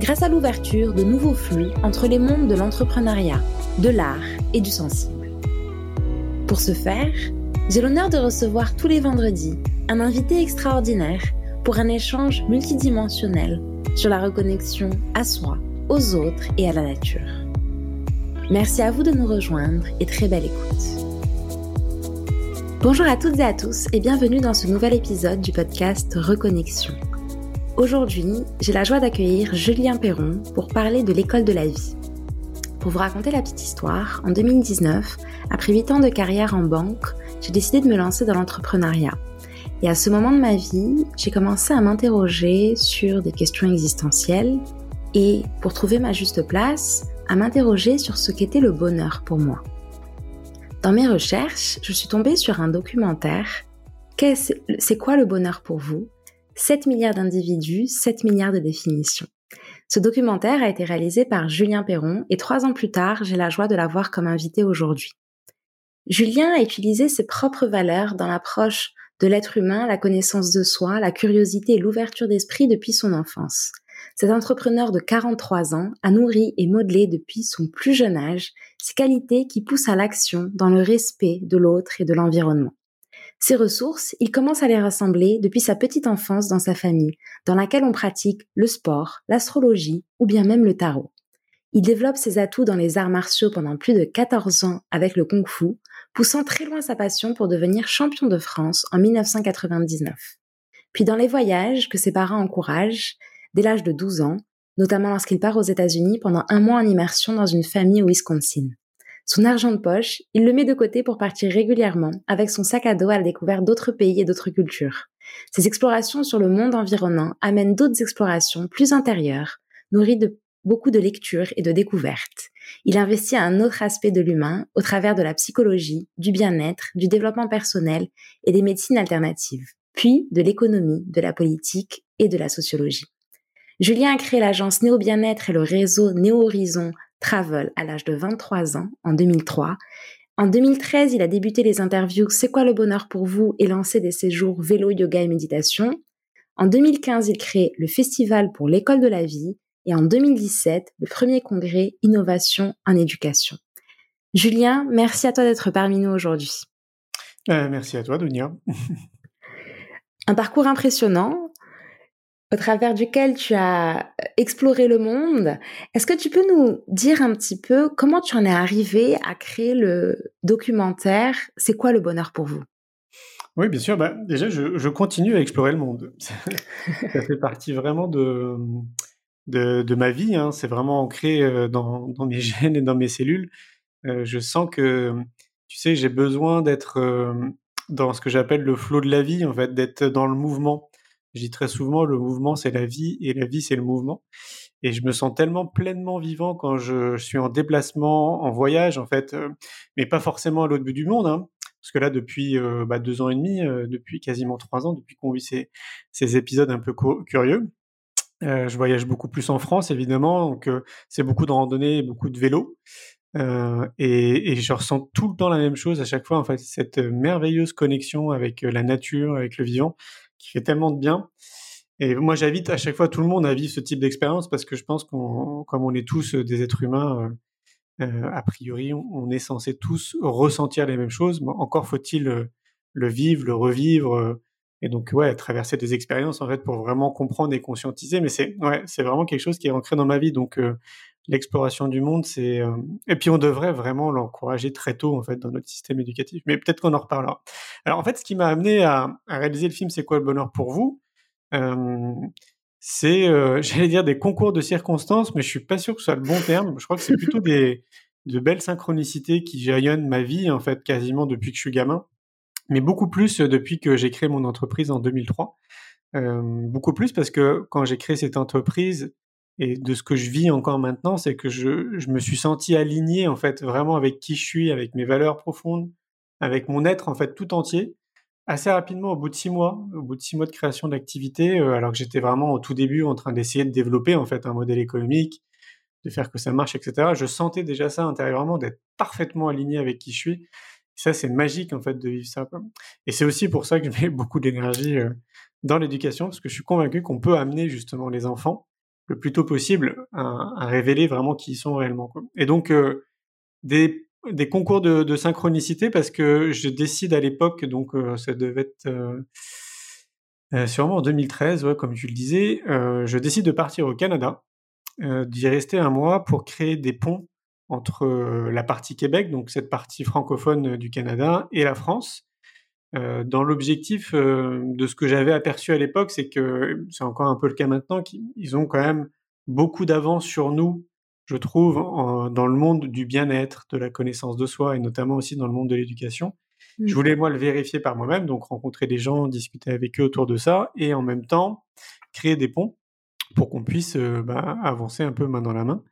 grâce à l'ouverture de nouveaux flux entre les mondes de l'entrepreneuriat, de l'art et du sensible. Pour ce faire, j'ai l'honneur de recevoir tous les vendredis un invité extraordinaire pour un échange multidimensionnel sur la reconnexion à soi, aux autres et à la nature. Merci à vous de nous rejoindre et très belle écoute. Bonjour à toutes et à tous et bienvenue dans ce nouvel épisode du podcast Reconnexion. Aujourd'hui, j'ai la joie d'accueillir Julien Perron pour parler de l'école de la vie. Pour vous raconter la petite histoire, en 2019, après 8 ans de carrière en banque, j'ai décidé de me lancer dans l'entrepreneuriat. Et à ce moment de ma vie, j'ai commencé à m'interroger sur des questions existentielles et, pour trouver ma juste place, à m'interroger sur ce qu'était le bonheur pour moi. Dans mes recherches, je suis tombée sur un documentaire. C'est quoi le bonheur pour vous? 7 milliards d'individus, 7 milliards de définitions. Ce documentaire a été réalisé par Julien Perron et trois ans plus tard, j'ai la joie de l'avoir comme invité aujourd'hui. Julien a utilisé ses propres valeurs dans l'approche de l'être humain, la connaissance de soi, la curiosité et l'ouverture d'esprit depuis son enfance. Cet entrepreneur de 43 ans a nourri et modelé depuis son plus jeune âge ces qualités qui poussent à l'action dans le respect de l'autre et de l'environnement. Ces ressources, il commence à les rassembler depuis sa petite enfance dans sa famille, dans laquelle on pratique le sport, l'astrologie ou bien même le tarot. Il développe ses atouts dans les arts martiaux pendant plus de 14 ans avec le kung fu, poussant très loin sa passion pour devenir champion de France en 1999. Puis dans les voyages que ses parents encouragent, dès l'âge de 12 ans, notamment lorsqu'il part aux États-Unis pendant un mois en immersion dans une famille au Wisconsin. Son argent de poche, il le met de côté pour partir régulièrement avec son sac à dos à la découverte d'autres pays et d'autres cultures. Ses explorations sur le monde environnant amènent d'autres explorations plus intérieures, nourries de beaucoup de lectures et de découvertes. Il investit à un autre aspect de l'humain au travers de la psychologie, du bien-être, du développement personnel et des médecines alternatives, puis de l'économie, de la politique et de la sociologie. Julien a créé l'agence Néo Bien-être et le réseau Néo Horizon Travel à l'âge de 23 ans, en 2003. En 2013, il a débuté les interviews C'est quoi le bonheur pour vous et lancé des séjours vélo, yoga et méditation. En 2015, il crée le Festival pour l'école de la vie et en 2017, le premier congrès Innovation en éducation. Julien, merci à toi d'être parmi nous aujourd'hui. Euh, merci à toi, Dunia. Un parcours impressionnant, au travers duquel tu as euh, exploré le monde. Est-ce que tu peux nous dire un petit peu comment tu en es arrivé à créer le documentaire C'est quoi le bonheur pour vous? Oui, bien sûr. Bah, déjà, je, continue à explorer le monde. Ça fait partie vraiment de, de, ma vie. Hein. C'est vraiment ancré euh, dans, mes gènes et dans mes cellules. Euh, je sens que, tu sais, j'ai besoin d'être dans ce que j'appelle le flot de la vie, en fait, d'être dans le mouvement. Je dis très souvent, le mouvement, c'est la vie et la vie, c'est le mouvement. Et je me sens tellement pleinement vivant quand je, suis en déplacement, en voyage, en fait, euh, mais pas forcément à l'autre bout du monde. Hein, parce que là, depuis euh, bah, deux ans et demi, euh, depuis quasiment trois ans, depuis qu'on vit ces, ces, épisodes un peu curieux, je voyage beaucoup plus en France, évidemment. Donc, c'est beaucoup de randonnées, beaucoup de vélo. Et, et, je ressens tout le temps la même chose à chaque fois, en fait, cette merveilleuse connexion avec la nature, avec le vivant qui fait tellement de bien. Et moi, j'invite à chaque fois tout le monde à vivre ce type d'expérience parce que je pense qu'on, comme on est tous des êtres humains, euh, euh a priori, on, est censé tous ressentir les mêmes choses. Mais encore faut-il euh, le vivre, le revivre, euh, et donc ouais, traverser des expériences en fait pour vraiment comprendre et conscientiser. Mais c'est ouais, c'est vraiment quelque chose qui est ancré dans ma vie. Donc l'exploration du monde, c'est et puis on devrait vraiment l'encourager très tôt en fait dans notre système éducatif. Mais peut-être qu'on en reparlera. Alors en fait, ce qui m'a amené à, réaliser le film C'est quoi le bonheur pour vous C'est, j'allais dire des concours de circonstances, mais je suis pas sûr que ce soit le bon terme. Je crois que c'est plutôt des de belles synchronicités qui jaillonnent ma vie en fait quasiment depuis que je suis gamin, mais beaucoup plus depuis que j'ai créé mon entreprise en 2003. beaucoup plus parce que quand j'ai créé cette entreprise, et de ce que je vis encore maintenant, c'est que je, je me suis senti aligné en fait vraiment avec qui je suis, avec mes valeurs profondes, avec mon être en fait tout entier. Assez rapidement, au bout de six mois, au bout de six mois de création d'activité, euh, alors que j'étais vraiment au tout début en train d'essayer de développer en fait un modèle économique, de faire que ça marche, etc. Je sentais déjà ça intérieurement, d'être parfaitement aligné avec qui je suis. Ça, c'est magique en fait de vivre ça. Et c'est aussi pour ça que je mets beaucoup d'énergie euh, dans l'éducation, parce que je suis convaincu qu'on peut amener justement les enfants le plus tôt possible à, révéler vraiment qui ils sont réellement. Et donc euh, des concours de, synchronicité parce que je décide à l'époque, donc euh, ça devait être sûrement en 2013, ouais, comme tu le disais, je décide de partir au Canada, d'y rester un mois pour créer des ponts entre la partie Québec, donc cette partie francophone du Canada, et la France. dans l'objectif de ce que j'avais aperçu à l'époque, c'est que c'est encore un peu le cas maintenant, qu'ils ont quand même beaucoup d'avance sur nous je trouve, dans le monde du bien-être, de la connaissance de soi et notamment aussi dans le monde de l'éducation. Je mmh. voulais moi le vérifier par moi-même, donc rencontrer des gens, discuter avec eux autour de ça et en même temps créer des ponts pour qu'on puisse euh, bah, avancer un peu main dans la main.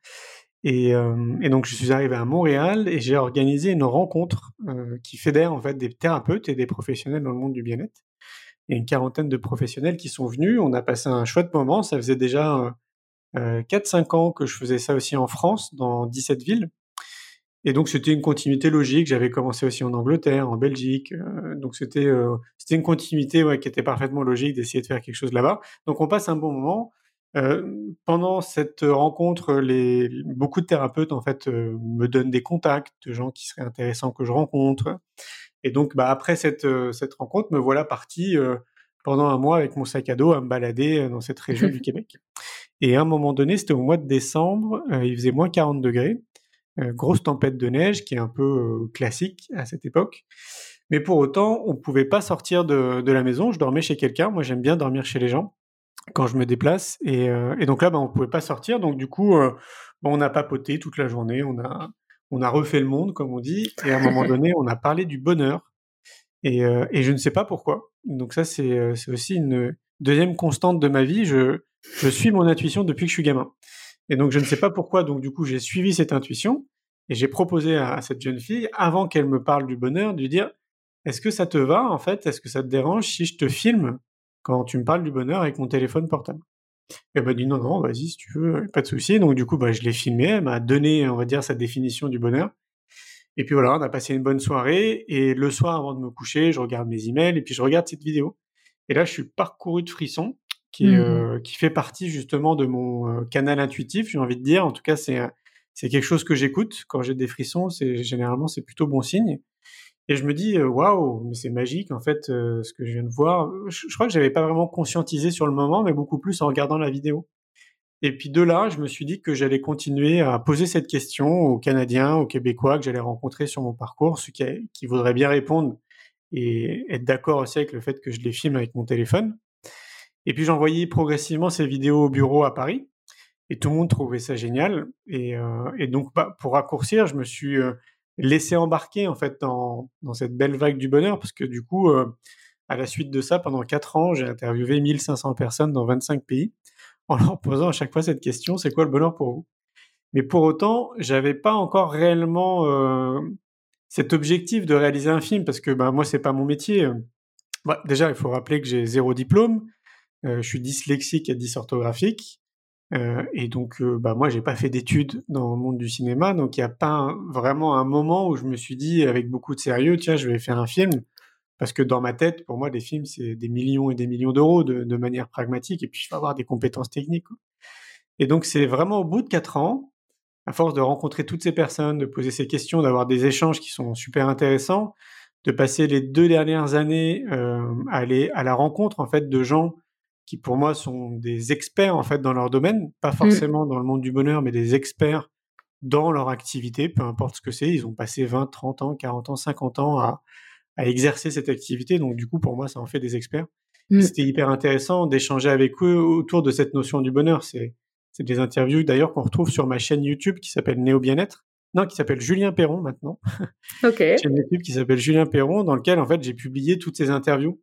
Euh, et, donc je suis arrivé à Montréal et j'ai organisé une rencontre euh, qui fédère en fait des thérapeutes et des professionnels dans le monde du bien-être. A une quarantaine de professionnels qui sont venus. On a passé un chouette moment. Ça faisait déjà 4-5 euh, ans que je faisais ça aussi en France, dans 17 villes. Et donc c'était une continuité logique. J'avais commencé aussi en Angleterre, en Belgique. Euh, donc c'était euh, c'était une continuité ouais, qui était parfaitement logique d'essayer de faire quelque chose là-bas. Donc on passe un bon moment. Pendant cette rencontre, les, beaucoup de thérapeutes en fait me donnent des contacts de gens qui seraient intéressants que je rencontre. Et donc bah, après cette cette rencontre, me voilà parti pendant un mois avec mon sac à dos à me balader dans cette région du Québec. Et à un moment donné, c'était au mois de décembre, euh, il faisait moins 40 degrés, euh, grosse tempête de neige qui est un peu euh, classique à cette époque. Mais pour autant, on ne pouvait pas sortir de, de, la maison. Je dormais chez quelqu'un. Moi, j'aime bien dormir chez les gens quand je me déplace. Et, et donc là, ben, on ne pouvait pas sortir. Donc du coup, on a papoté toute la journée. On a, on a refait le monde, comme on dit. Et à un moment donné, on a parlé du bonheur. Et, et je ne sais pas pourquoi. Donc ça, c'est aussi une deuxième constante de ma vie. Je, je suis mon intuition depuis que je suis gamin. Et donc, je ne sais pas pourquoi. Donc, du coup, j'ai suivi cette intuition et j'ai proposé à, cette jeune fille, avant qu'elle me parle du bonheur, de lui dire Est-ce que ça te va, en fait? Est-ce que ça te dérange si je te filme? Quand tu me parles du bonheur avec mon téléphone portable Elle m'a dit Non, non, vas-y, si tu veux, pas de souci. Donc, du coup, bah, je l'ai filmé. Elle m'a donné, on va dire, sa définition du bonheur. Et puis voilà, on a passé une bonne soirée. Et le soir, avant de me coucher, je regarde mes emails et puis je regarde cette vidéo. Et là, je suis parcouru de frissons qui, mmh euh, qui fait partie justement de mon euh, canal intuitif, j'ai envie de dire. En tout cas, c'est c'est quelque chose que j'écoute quand j'ai des frissons. C'est généralement c'est plutôt bon signe. Et je me dis euh, waouh, mais c'est magique en fait ce que je viens de voir. Je, crois que j'avais pas vraiment conscientisé sur le moment, mais beaucoup plus en regardant la vidéo. Et puis de là, je me suis dit que j'allais continuer à poser cette question aux Canadiens, aux Québécois que j'allais rencontrer sur mon parcours, ceux qui, voudraient bien répondre et être d'accord aussi avec le fait que je les filme avec mon téléphone. Et puis j'envoyais progressivement ces vidéos au bureau à Paris. Et tout le monde trouvait ça génial. Et, euh, donc, bah, pour raccourcir, je me suis euh, laissé embarquer en fait dans, dans, cette belle vague du bonheur, parce que du coup, euh, à la suite de ça, pendant quatre ans, j'ai interviewé 1500 personnes dans 25 pays, en leur posant à chaque fois cette question c'est quoi le bonheur pour vous? Mais pour autant, j'avais pas encore réellement euh, cet objectif de réaliser un film, parce que bah, moi, c'est pas mon métier. Bah, déjà, il faut rappeler que j'ai zéro diplôme. Euh, je suis dyslexique et dysorthographique. Euh, et donc, euh, bah, moi, j'ai pas fait d'études dans le monde du cinéma, donc il n'y a pas vraiment un moment où je me suis dit avec beaucoup de sérieux, tiens, je vais faire un film. Parce que dans ma tête, pour moi, des films, c'est des millions et des millions d'euros de, manière pragmatique, et puis il faut avoir des compétences techniques. Et donc, c'est vraiment au bout de quatre ans, à force de rencontrer toutes ces personnes, de poser ces questions, d'avoir des échanges qui sont super intéressants, de passer les deux dernières années à aller à la rencontre en fait de gens qui pour moi sont des experts en fait dans leur domaine, pas mmh. forcément dans le monde du bonheur, mais des experts dans leur activité, peu importe ce que c'est. Ils ont passé 20, 30 ans, 40 ans, 50 ans à, à exercer cette activité. Donc du coup, pour moi, ça en fait des experts. Mmh. C'était hyper intéressant d'échanger avec eux autour de cette notion du bonheur. C'est c'est des interviews d'ailleurs qu'on retrouve sur ma chaîne YouTube qui s'appelle Néo Bien-être. Non, qui s'appelle Julien Perron maintenant. Ok. chaîne YouTube qui s'appelle Julien Perron, dans lequel en fait j'ai publié toutes ces interviews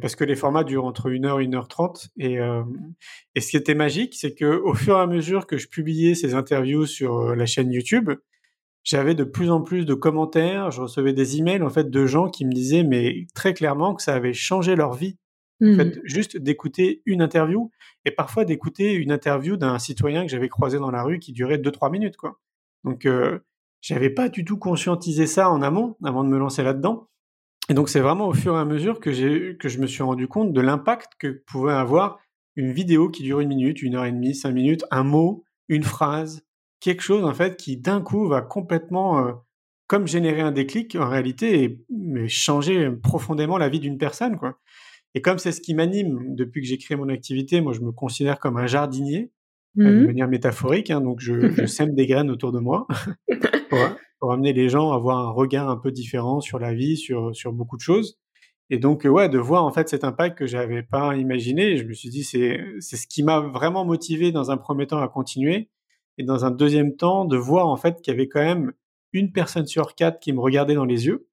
parce que les formats durent entre 1 heure et 1 heure 30 et, et ce qui était magique, c'est que au fur et à mesure que je publiais ces interviews sur la chaîne YouTube, j'avais de plus en plus de commentaires, je recevais des emails en fait de gens qui me disaient mais très clairement que ça avait changé leur vie. En mmh. fait, juste d'écouter une interview et parfois d'écouter une interview d'un citoyen que j'avais croisé dans la rue qui durait 2-3 minutes quoi. Donc euh, j'avais pas du tout conscientisé ça en amont avant de me lancer là-dedans. Et donc c'est vraiment au fur et à mesure que j'ai que je me suis rendu compte de l'impact que pouvait avoir une vidéo qui dure une minute, une heure et demie, cinq minutes, un mot, une phrase, quelque chose en fait qui d'un coup va complètement euh, comme générer un déclic en réalité et mais changer profondément la vie d'une personne quoi. Et comme c'est ce qui m'anime depuis que j'ai créé mon activité, moi je me considère comme un jardinier de mmh. manière métaphorique, hein, donc je, je, sème des graines autour de moi. Pour, pour, amener les gens à avoir un regard un peu différent sur la vie, sur sur beaucoup de choses. Et donc ouais, de voir en fait cet impact que j'avais pas imaginé, je me suis dit c'est c'est ce qui m'a vraiment motivé dans un premier temps à continuer et dans un deuxième temps de voir en fait qu'il y avait quand même une personne sur quatre qui me regardait dans les yeux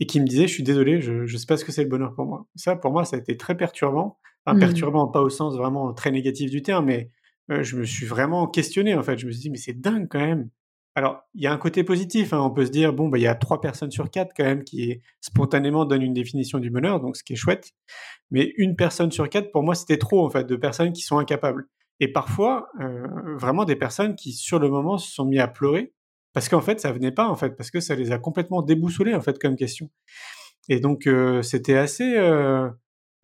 et qui me disait je suis désolé, je ne sais pas ce que c'est le bonheur pour moi. Ça pour moi ça a été très perturbant, enfin, mmh. perturbant pas au sens vraiment très négatif du terme, mais euh, je me suis vraiment questionné en fait. Je me suis dit mais c'est dingue quand même. Alors il y a un côté positif, hein. on peut se dire bon bah il y a trois personnes sur quatre quand même qui spontanément donnent une définition du bonheur, donc ce qui est chouette. Mais une personne sur quatre pour moi c'était trop en fait de personnes qui sont incapables. Et parfois, euh, vraiment des personnes qui, sur le moment, se sont mis à pleurer parce qu'en fait, ça venait pas, en fait, parce que ça les a complètement déboussolés, en fait, comme question. Et donc, euh, c'était assez, euh,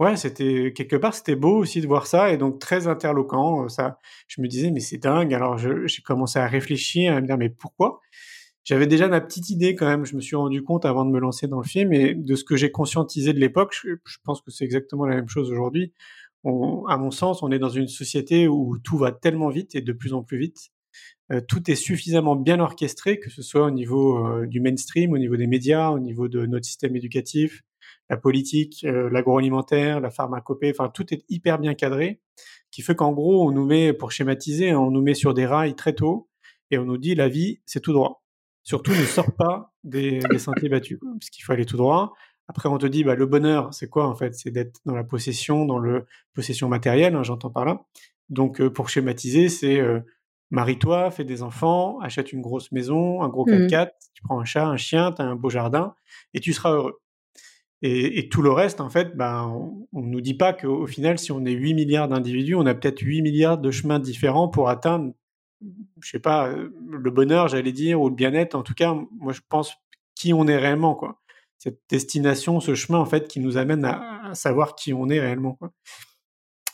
ouais, c'était quelque part, c'était beau aussi de voir ça, et donc très interloquant. Ça, je me disais, mais c'est dingue. Alors, j'ai commencé à réfléchir, à me dire, mais pourquoi? J'avais déjà ma petite idée quand même. Je me suis rendu compte avant de me lancer dans le film, et de ce que j'ai conscientisé de l'époque. Je, je pense que c'est exactement la même chose aujourd'hui à mon sens, on est dans une société où tout va tellement vite et de plus en plus vite. Euh, tout est suffisamment bien orchestré, que ce soit au niveau euh, du mainstream, au niveau des médias, au niveau de notre système éducatif, la politique, euh, l'agroalimentaire, la pharmacopée, enfin tout est hyper bien cadré, qui fait qu'en gros, on nous met, pour schématiser, on nous met sur des rails très tôt et on nous dit la vie, c'est tout droit. Surtout, ne sort pas des, des sentiers battus, parce qu'il faut aller tout droit. Après, on te dit, bah, le bonheur, c'est quoi en fait? C'est d'être dans la possession, dans le possession matérielle, hein, j'entends par là. Donc, euh, pour schématiser, c'est euh, marie-toi, fais des enfants, achète une grosse maison, un gros 4x4, mmh. tu prends un chat, un chien, tu as un beau jardin, et tu seras heureux. Et, tout le reste, en fait, bah, on ne nous dit pas qu'au final, si on est 8 milliards d'individus, on a peut-être 8 milliards de chemins différents pour atteindre, je sais pas, euh, le bonheur, j'allais dire, ou le bien-être. En tout cas, moi, je pense qui on est réellement, quoi cette destination, ce chemin en fait qui nous amène à, savoir qui on est réellement.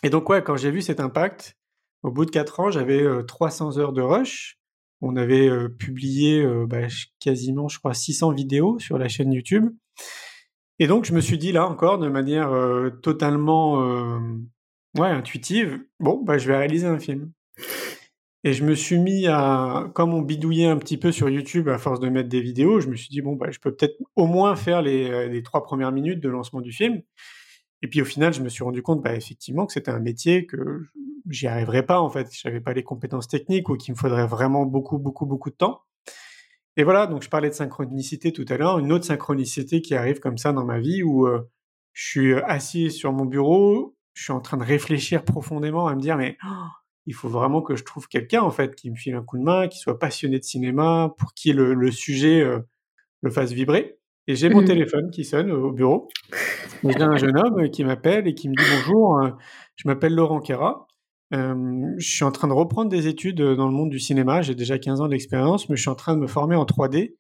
Et donc ouais, quand j'ai vu cet impact, au bout de quatre ans, j'avais 300 euh, heures de rush. On avait euh, publié euh, bah, quasiment, je crois, 600 vidéos sur la chaîne YouTube. Et donc je me suis dit là encore, de manière totalement ouais, intuitive, bon, bah, je vais réaliser un film. Et je me suis mis à, comme on bidouillait un petit peu sur YouTube à force de mettre des vidéos, je me suis dit, bon, bah, je peux peut-être au moins faire les, euh, les, trois premières minutes de lancement du film. Et puis au final, je me suis rendu compte, bah, effectivement, que c'était un métier que j'y arriverais pas, en fait. J'avais pas les compétences techniques ou qu'il me faudrait vraiment beaucoup, beaucoup, beaucoup de temps. Et voilà, donc je parlais de synchronicité tout à l'heure, une autre synchronicité qui arrive comme ça dans ma vie où euh, je suis assis sur mon bureau, je suis en train de réfléchir profondément à me dire, mais oh, il faut vraiment que je trouve quelqu'un en fait qui me file un coup de main, qui soit passionné de cinéma, pour qui le, sujet euh, le fasse vibrer. Et j'ai mon mmh. téléphone qui sonne au bureau. J'ai un jeune homme qui m'appelle et qui me dit bonjour, euh, je m'appelle Laurent Kera. Euh, je suis en train de reprendre des études dans le monde du cinéma. J'ai déjà 15 ans d'expérience, mais je suis en train de me former en 3D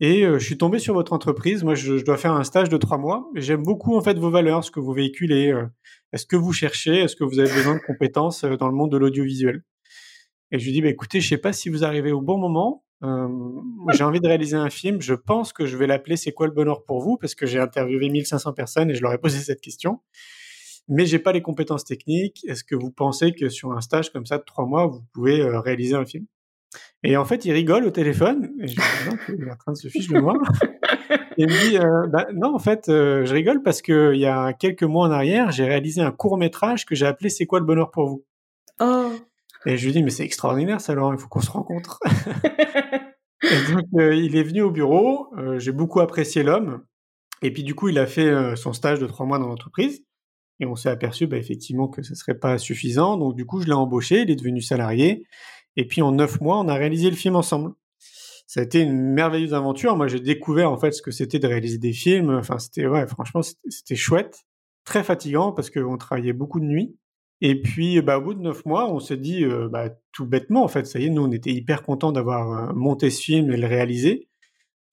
et euh, je suis tombé sur votre entreprise. Moi, je, dois faire un stage de trois mois. J'aime beaucoup en fait vos valeurs, ce que vous véhiculez. Euh. Est-ce que vous cherchez Est-ce que vous avez besoin de compétences euh, dans le monde de l'audiovisuel Et je lui dis, bah, écoutez, je sais pas si vous arrivez au bon moment. Euh, j'ai envie de réaliser un film. Je pense que je vais l'appeler C'est quoi le bonheur pour vous? Parce que j'ai interviewé 1500 personnes et je leur ai posé cette question. Mais j'ai pas les compétences techniques. Est-ce que vous pensez que sur un stage comme ça de trois mois, vous pouvez réaliser un film? Et en fait, il rigole au téléphone. Et je dis, non, il est en train de se fiche de moi. et il me dit, euh, bah, non, en fait, euh, je rigole parce qu'il y a quelques mois en arrière, j'ai réalisé un court métrage que j'ai appelé C'est quoi le bonheur pour vous? Oh. Et je lui dis, mais c'est extraordinaire ça, Laurent, il faut qu'on se rencontre. et donc, euh, il est venu au bureau. j'ai beaucoup apprécié l'homme. Et puis du coup, il a fait son stage de trois mois dans l'entreprise. Et on s'est aperçu bah, effectivement que ce serait pas suffisant. Donc du coup, je l'ai embauché, il est devenu salarié. Et puis en neuf mois, on a réalisé le film ensemble. Ça a été une merveilleuse aventure. Moi, j'ai découvert en fait ce que c'était de réaliser des films. Enfin, c'était ouais, franchement, c'était chouette, très fatigant parce qu'on travaillait beaucoup de nuit. Et puis, bah, au bout de neuf mois, on s'est dit, euh, bah, tout bêtement, en fait, ça y est, nous, on était hyper contents d'avoir euh, monté ce film et le réalisé.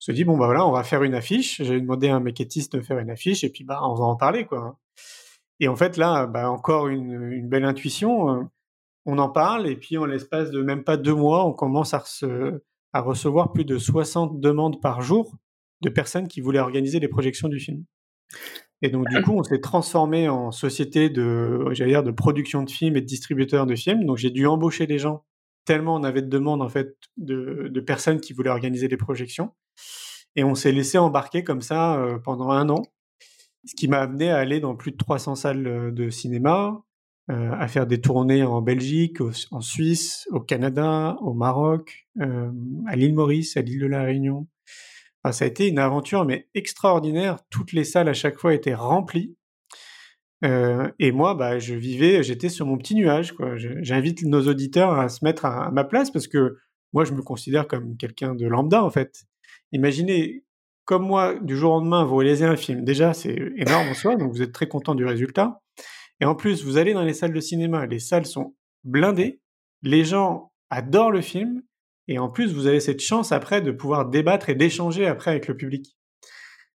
On se dit, bon, bah voilà, on va faire une affiche. J'ai demandé à un maquettiste de faire une affiche et puis, bah, on va en parler, quoi. Et en fait, là, bah, encore une, une belle intuition. Euh, on en parle et puis en l'espace de même pas deux mois, on commence à, à recevoir plus de 60 demandes par jour de personnes qui voulaient organiser les projections du film. Et donc du coup, on s'est transformé en société de, dire, de production de films et de distributeurs de films. Donc j'ai dû embaucher des gens tellement on avait de demandes en fait de, de personnes qui voulaient organiser les projections. Et on s'est laissé embarquer comme ça euh, pendant un an, ce qui m'a amené à aller dans plus de 300 salles euh, de cinéma, euh, à faire des tournées en Belgique, en Suisse, au Canada, au Maroc, euh, à l'île Maurice, à l'île de la Réunion. Ça a été une aventure mais extraordinaire. Toutes les salles à chaque fois étaient remplies. Et moi, bah, je vivais, j'étais sur mon petit nuage. J'invite nos auditeurs à se mettre à, ma place parce que moi, je me considère comme quelqu'un de lambda en fait. Imaginez, comme moi, du jour au lendemain, vous réalisez un film. Déjà, c'est énorme en soi, donc vous êtes très content du résultat. Et en plus, vous allez dans les salles de cinéma, les salles sont blindées, les gens adorent le film, et en plus, vous avez cette chance après de pouvoir débattre et d'échanger après avec le public.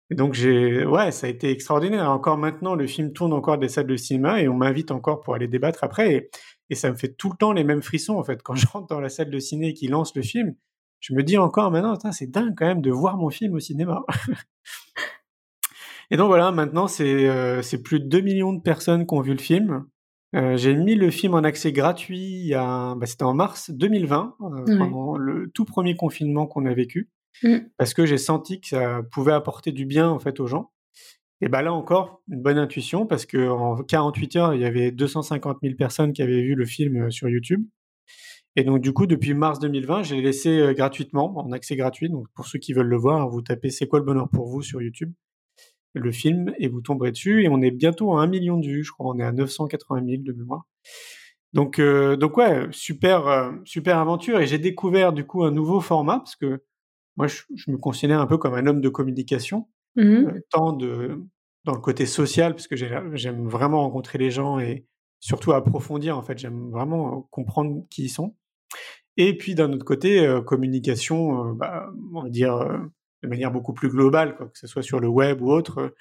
Donc j'ai, ouais, ça a été extraordinaire. Encore maintenant, le film tourne encore des salles de cinéma et on m'invite encore pour aller débattre après. Et, et, ça me fait tout le temps les mêmes frissons en fait. Quand je rentre dans la salle de ciné et qu'ils lancent le film, je me dis encore maintenant, c'est dingue quand même de voir mon film au cinéma. Et donc voilà, maintenant c'est euh, plus de 2 millions de personnes qui ont vu le film. Euh, j'ai mis le film en accès gratuit bah, c'était en mars 2020, euh, pendant le tout premier confinement qu'on a vécu, mmh. parce que j'ai senti que ça pouvait apporter du bien en fait aux gens. Et bah là encore, une bonne intuition, parce que en 48 heures, il y avait 250 000 personnes qui avaient vu le film sur YouTube. Et donc du coup, depuis mars 2020, j'ai laissé euh, gratuitement, en accès gratuit. Donc pour ceux qui veulent le voir, vous tapez C'est quoi le bonheur pour vous sur YouTube le film et vous tomberez dessus. Et on est bientôt à un million de vues, je crois. On est à 980 000 de mémoire. Donc, euh, donc ouais, super, euh, super aventure. Et j'ai découvert du coup un nouveau format parce que moi, je, me considère un peu comme un homme de communication, mmh euh, tant de dans le côté social parce que j'aime vraiment rencontrer les gens et surtout approfondir. En fait, j'aime vraiment comprendre qui ils sont. Et puis d'un autre côté, communication, bah, on va dire de manière beaucoup plus globale, que ce soit sur le web ou autre.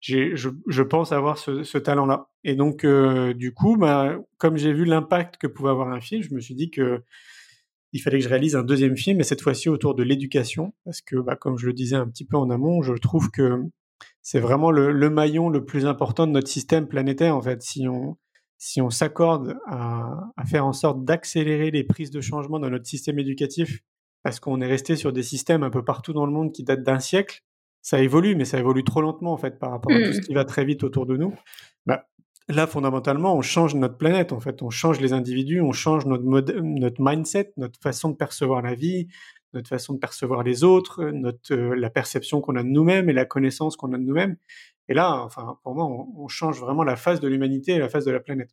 Je, pense avoir ce, talent-là. Et donc, du coup, bah, comme j'ai vu l'impact que pouvait avoir un film, je me suis dit que il fallait que je réalise un deuxième film, et cette fois-ci autour de l'éducation, parce que, bah, comme je le disais un petit peu en amont, je trouve que c'est vraiment le, le, maillon le plus important de notre système planétaire, en fait. Si on, si on s'accorde à, à, faire en sorte d'accélérer les prises de changement dans notre système éducatif parce qu'on est resté sur des systèmes un peu partout dans le monde qui datent d'un siècle. Ça évolue, mais ça évolue trop lentement en fait par rapport à tout ce mmh. qui va très vite autour de nous. Bah, là, fondamentalement, on change notre planète en fait, on change les individus, on change notre, notre mindset, notre façon de percevoir la vie, notre façon de percevoir les autres, notre, euh, la perception qu'on a de nous-mêmes et la connaissance qu'on a de nous-mêmes. Et là, enfin, pour moi, on, change vraiment la face de l'humanité et la face de la planète.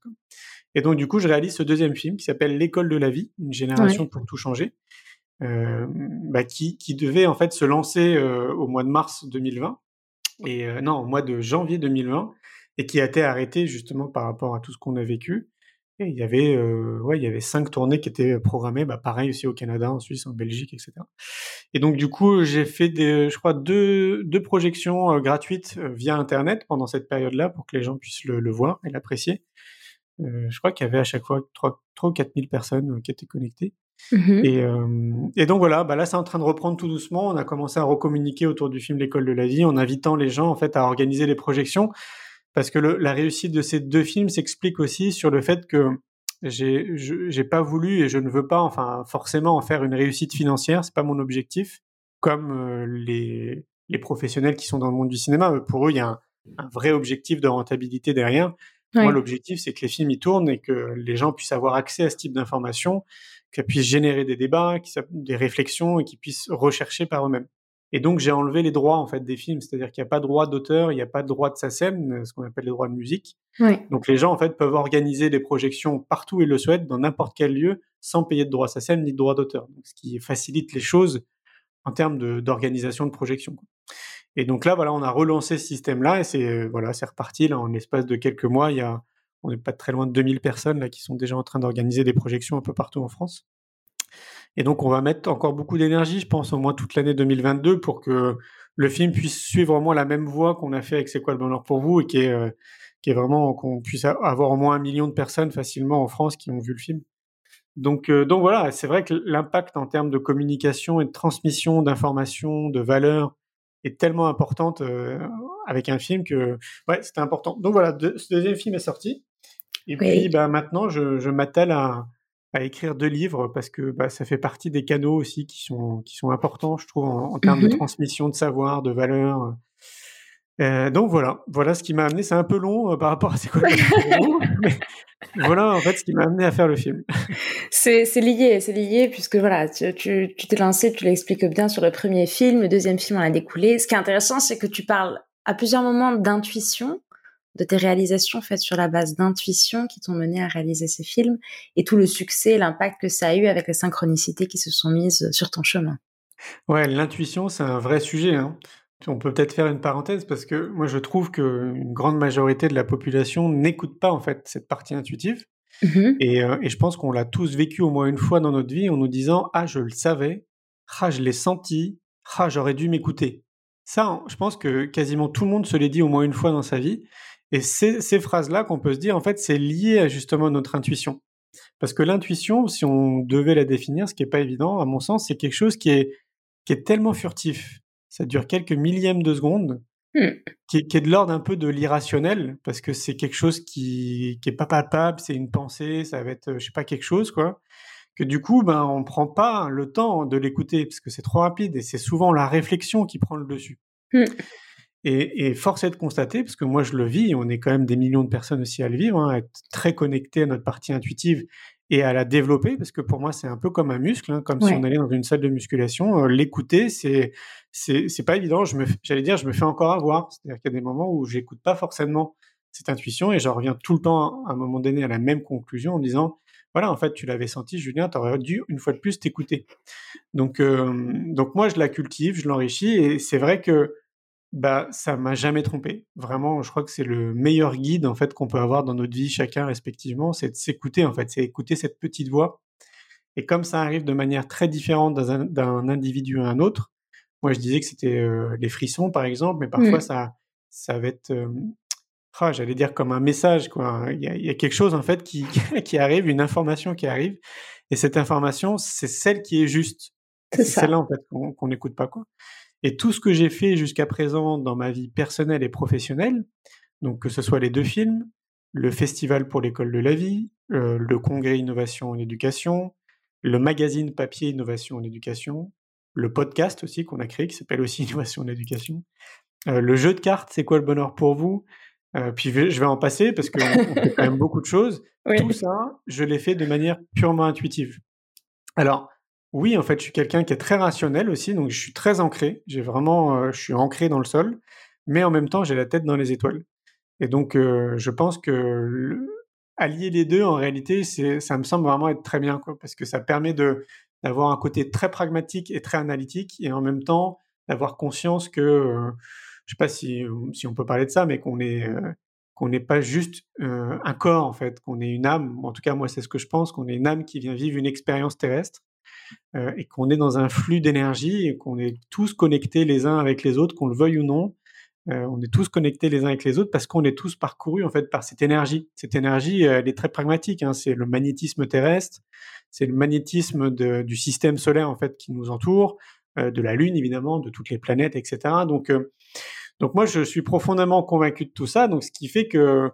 Et donc, du coup, je réalise ce deuxième film qui s'appelle L'école de la vie, une génération pour tout changer, euh, bah, qui, qui, devait en fait se lancer euh, au mois de mars 2020 et euh, non au mois de janvier 2020 et qui a été arrêté justement par rapport à tout ce qu'on a vécu. Et il y avait, ouais, il y avait cinq tournées qui étaient programmées, bah, pareil aussi au Canada, en Suisse, en Belgique, etc. Et donc du coup, j'ai fait des, je crois deux, deux projections gratuites via Internet pendant cette période-là pour que les gens puissent le, le voir et l'apprécier. je crois qu'il y avait à chaque fois 3, 3 ou 4 000 personnes qui étaient connectées. Mmh et, euh, et, donc voilà, bah là c'est en train de reprendre tout doucement. On a commencé à recommuniquer autour du film L'école de la vie en invitant les gens en fait à organiser les projections parce que le, la réussite de ces deux films s'explique aussi sur le fait que j'ai j'ai pas voulu et je ne veux pas enfin forcément en faire une réussite financière, c'est pas mon objectif. Comme euh, les les professionnels qui sont dans le monde du cinéma, pour eux il y a un, un vrai objectif de rentabilité derrière. Moi l'objectif c'est que les films y tournent et que les gens puissent avoir accès à ce type d'informations qu'elles puissent générer des débats, des réflexions et qu'ils puissent rechercher par eux-mêmes. Et donc j'ai enlevé les droits en fait des films, c'est-à-dire qu'il n'y a pas de droit d'auteur, il n'y a pas de droit de SACEM, ce qu'on appelle les droits de musique. Donc les gens en fait peuvent organiser des projections partout où ils le souhaitent, dans n'importe quel lieu, sans payer de droit SACEM ni de droit d'auteur. Ce qui facilite les choses en termes d'organisation de, projection. Et donc là, voilà, on a relancé ce système-là et c'est voilà, c'est reparti là en l'espace de quelques mois. Il y a, on n'est pas très loin de 2000 personnes là qui sont déjà en train d'organiser des projections un peu partout en France. Et donc, on va mettre encore beaucoup d'énergie, je pense, au moins toute l'année 2022 pour que le film puisse suivre au moins la même voie qu'on a fait avec C'est quoi le bonheur pour vous et qui est, euh, qui est vraiment qu'on puisse avoir au moins un million de personnes facilement en France qui ont vu le film. Donc, euh, donc voilà, c'est vrai que l'impact en termes de communication et de transmission d'informations, de valeurs est tellement importante euh, avec un film que ouais, c'était important. Donc voilà, ce deuxième film est sorti. Et puis bah, maintenant, je, je m'attelle à, à écrire deux livres parce que bah, ça fait partie des canaux aussi qui sont, qui sont importants, je trouve, en, termes de mmh transmission de savoir, de valeur. Euh, donc voilà, voilà ce qui m'a amené. C'est un peu long euh, par rapport à ces mais voilà en fait ce qui m'a amené à faire le film. C'est lié, c'est lié puisque voilà, tu t'es tu, lancé, tu l'expliques bien sur le premier film, le deuxième film en a découlé. Ce qui est intéressant, c'est que tu parles à plusieurs moments d'intuition, de tes réalisations faites sur la base d'intuition qui t'ont mené à réaliser ces films et tout le succès, l'impact que ça a eu avec les synchronicités qui se sont mises sur ton chemin? Ouais, l'intuition, c'est un vrai sujet. Hein. On peut peut-être faire une parenthèse parce que moi, je trouve qu'une grande majorité de la population n'écoute pas en fait cette partie intuitive. Mmh et, euh, et, je pense qu'on l'a tous vécu au moins une fois dans notre vie en nous disant Ah, je le savais, ah, je l'ai senti, ah, j'aurais dû m'écouter. Ça, je pense que quasiment tout le monde se l'est dit au moins une fois dans sa vie. Et ces, ces phrases-là qu'on peut se dire, en fait, c'est lié à justement notre intuition. Parce que l'intuition, si on devait la définir, ce qui n'est pas évident, à mon sens, c'est quelque chose qui est, qui est tellement furtif. Ça dure quelques millièmes de secondes, hmm. qui, est, qui, est de l'ordre un peu de l'irrationnel, parce que c'est quelque chose qui, qui est pas palpable, c'est une pensée, ça va être, je sais pas, quelque chose, quoi. Que du coup, ben, on prend pas le temps de l'écouter, parce que c'est trop rapide, et c'est souvent la réflexion qui prend le dessus. Hmm. Et, et, force est de constater, parce que moi je le vis, on est quand même des millions de personnes aussi à le vivre, hein, à être très connectés à notre partie intuitive et à la développer, parce que pour moi c'est un peu comme un muscle, hein, comme si on allait dans une salle de musculation. Euh, l'écouter, c'est c'est pas évident. Je me, j'allais dire, je me fais encore avoir. C'est-à-dire qu'il y a des moments où j'écoute pas forcément cette intuition et j'en reviens tout le temps à un moment donné à la même conclusion en disant voilà, en fait, tu l'avais senti, Julien, tu aurais dû une fois de plus t'écouter. Donc, euh, donc moi, je la cultive, je l'enrichis et c'est vrai que bah, ça m'a jamais trompé. Vraiment, je crois que c'est le meilleur guide en fait qu'on peut avoir dans notre vie chacun respectivement, c'est de s'écouter en fait, c'est écouter cette petite voix. Et comme ça arrive de manière très différente d'un individu à un autre, moi je disais que c'était euh, les frissons par exemple, mais parfois ça ça va être euh, ah, j'allais dire comme un message quoi. Il y, a, il y, a, quelque chose en fait qui qui arrive, une information qui arrive, et cette information c'est celle qui est juste. C'est celle-là en fait qu'on n'écoute pas quoi. Et tout ce que j'ai fait jusqu'à présent dans ma vie personnelle et professionnelle, donc que ce soit les deux films, le festival pour l'école de la vie, euh, le congrès innovation en éducation, le magazine papier innovation en éducation, le podcast aussi qu'on a créé qui s'appelle aussi innovation en éducation, euh, le jeu de cartes c'est quoi le bonheur pour vous, euh, puis je vais en passer parce qu'on fait quand même beaucoup de choses. Tout ça, je l'ai fait de manière purement intuitive. Alors, oui, en fait, je suis quelqu'un qui est très rationnel aussi, donc je suis très ancré. J'ai vraiment, euh, je suis ancré dans le sol, mais en même temps, j'ai la tête dans les étoiles. Et donc, euh, je pense que allier les deux, en réalité, ça me semble vraiment être très bien, parce que ça permet de d'avoir un côté très pragmatique et très analytique, et en même temps d'avoir conscience que, euh, je sais pas si on peut parler de ça, mais qu'on est qu'on n'est pas juste un corps en fait, qu'on est une âme. En tout cas, moi, c'est ce que je pense, qu'on est une âme qui vient vivre une expérience terrestre euh, et qu'on est dans un flux d'énergie qu'on est tous connectés les uns avec les autres, qu'on le veuille ou non. Euh, on est tous connectés les uns avec les autres parce qu'on est tous parcourus en fait par cette énergie. Cette énergie, euh, elle est très pragmatique. Hein. C'est le magnétisme terrestre, c'est le magnétisme du système solaire en fait qui nous entoure, de la Lune évidemment, de toutes les planètes, etc. Donc, donc moi je suis profondément convaincu de tout ça. Donc ce qui fait que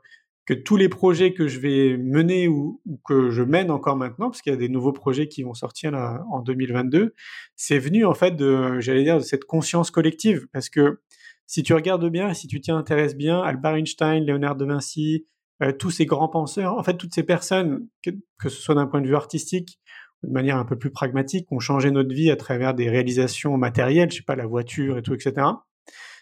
que tous les projets que je vais mener ou, que je mène encore maintenant, parce qu'il y a des nouveaux projets qui vont sortir là, en 2022, c'est venu en fait de, j'allais dire, de cette conscience collective, parce que si tu regardes bien, si tu t'y intéresses bien, Albert Einstein, Léonard de Vinci, euh, tous ces grands penseurs, en fait toutes ces personnes, que, que ce soit d'un point de vue artistique de manière un peu plus pragmatique, ont changé notre vie à travers des réalisations matérielles, je sais pas, la voiture et tout, etc.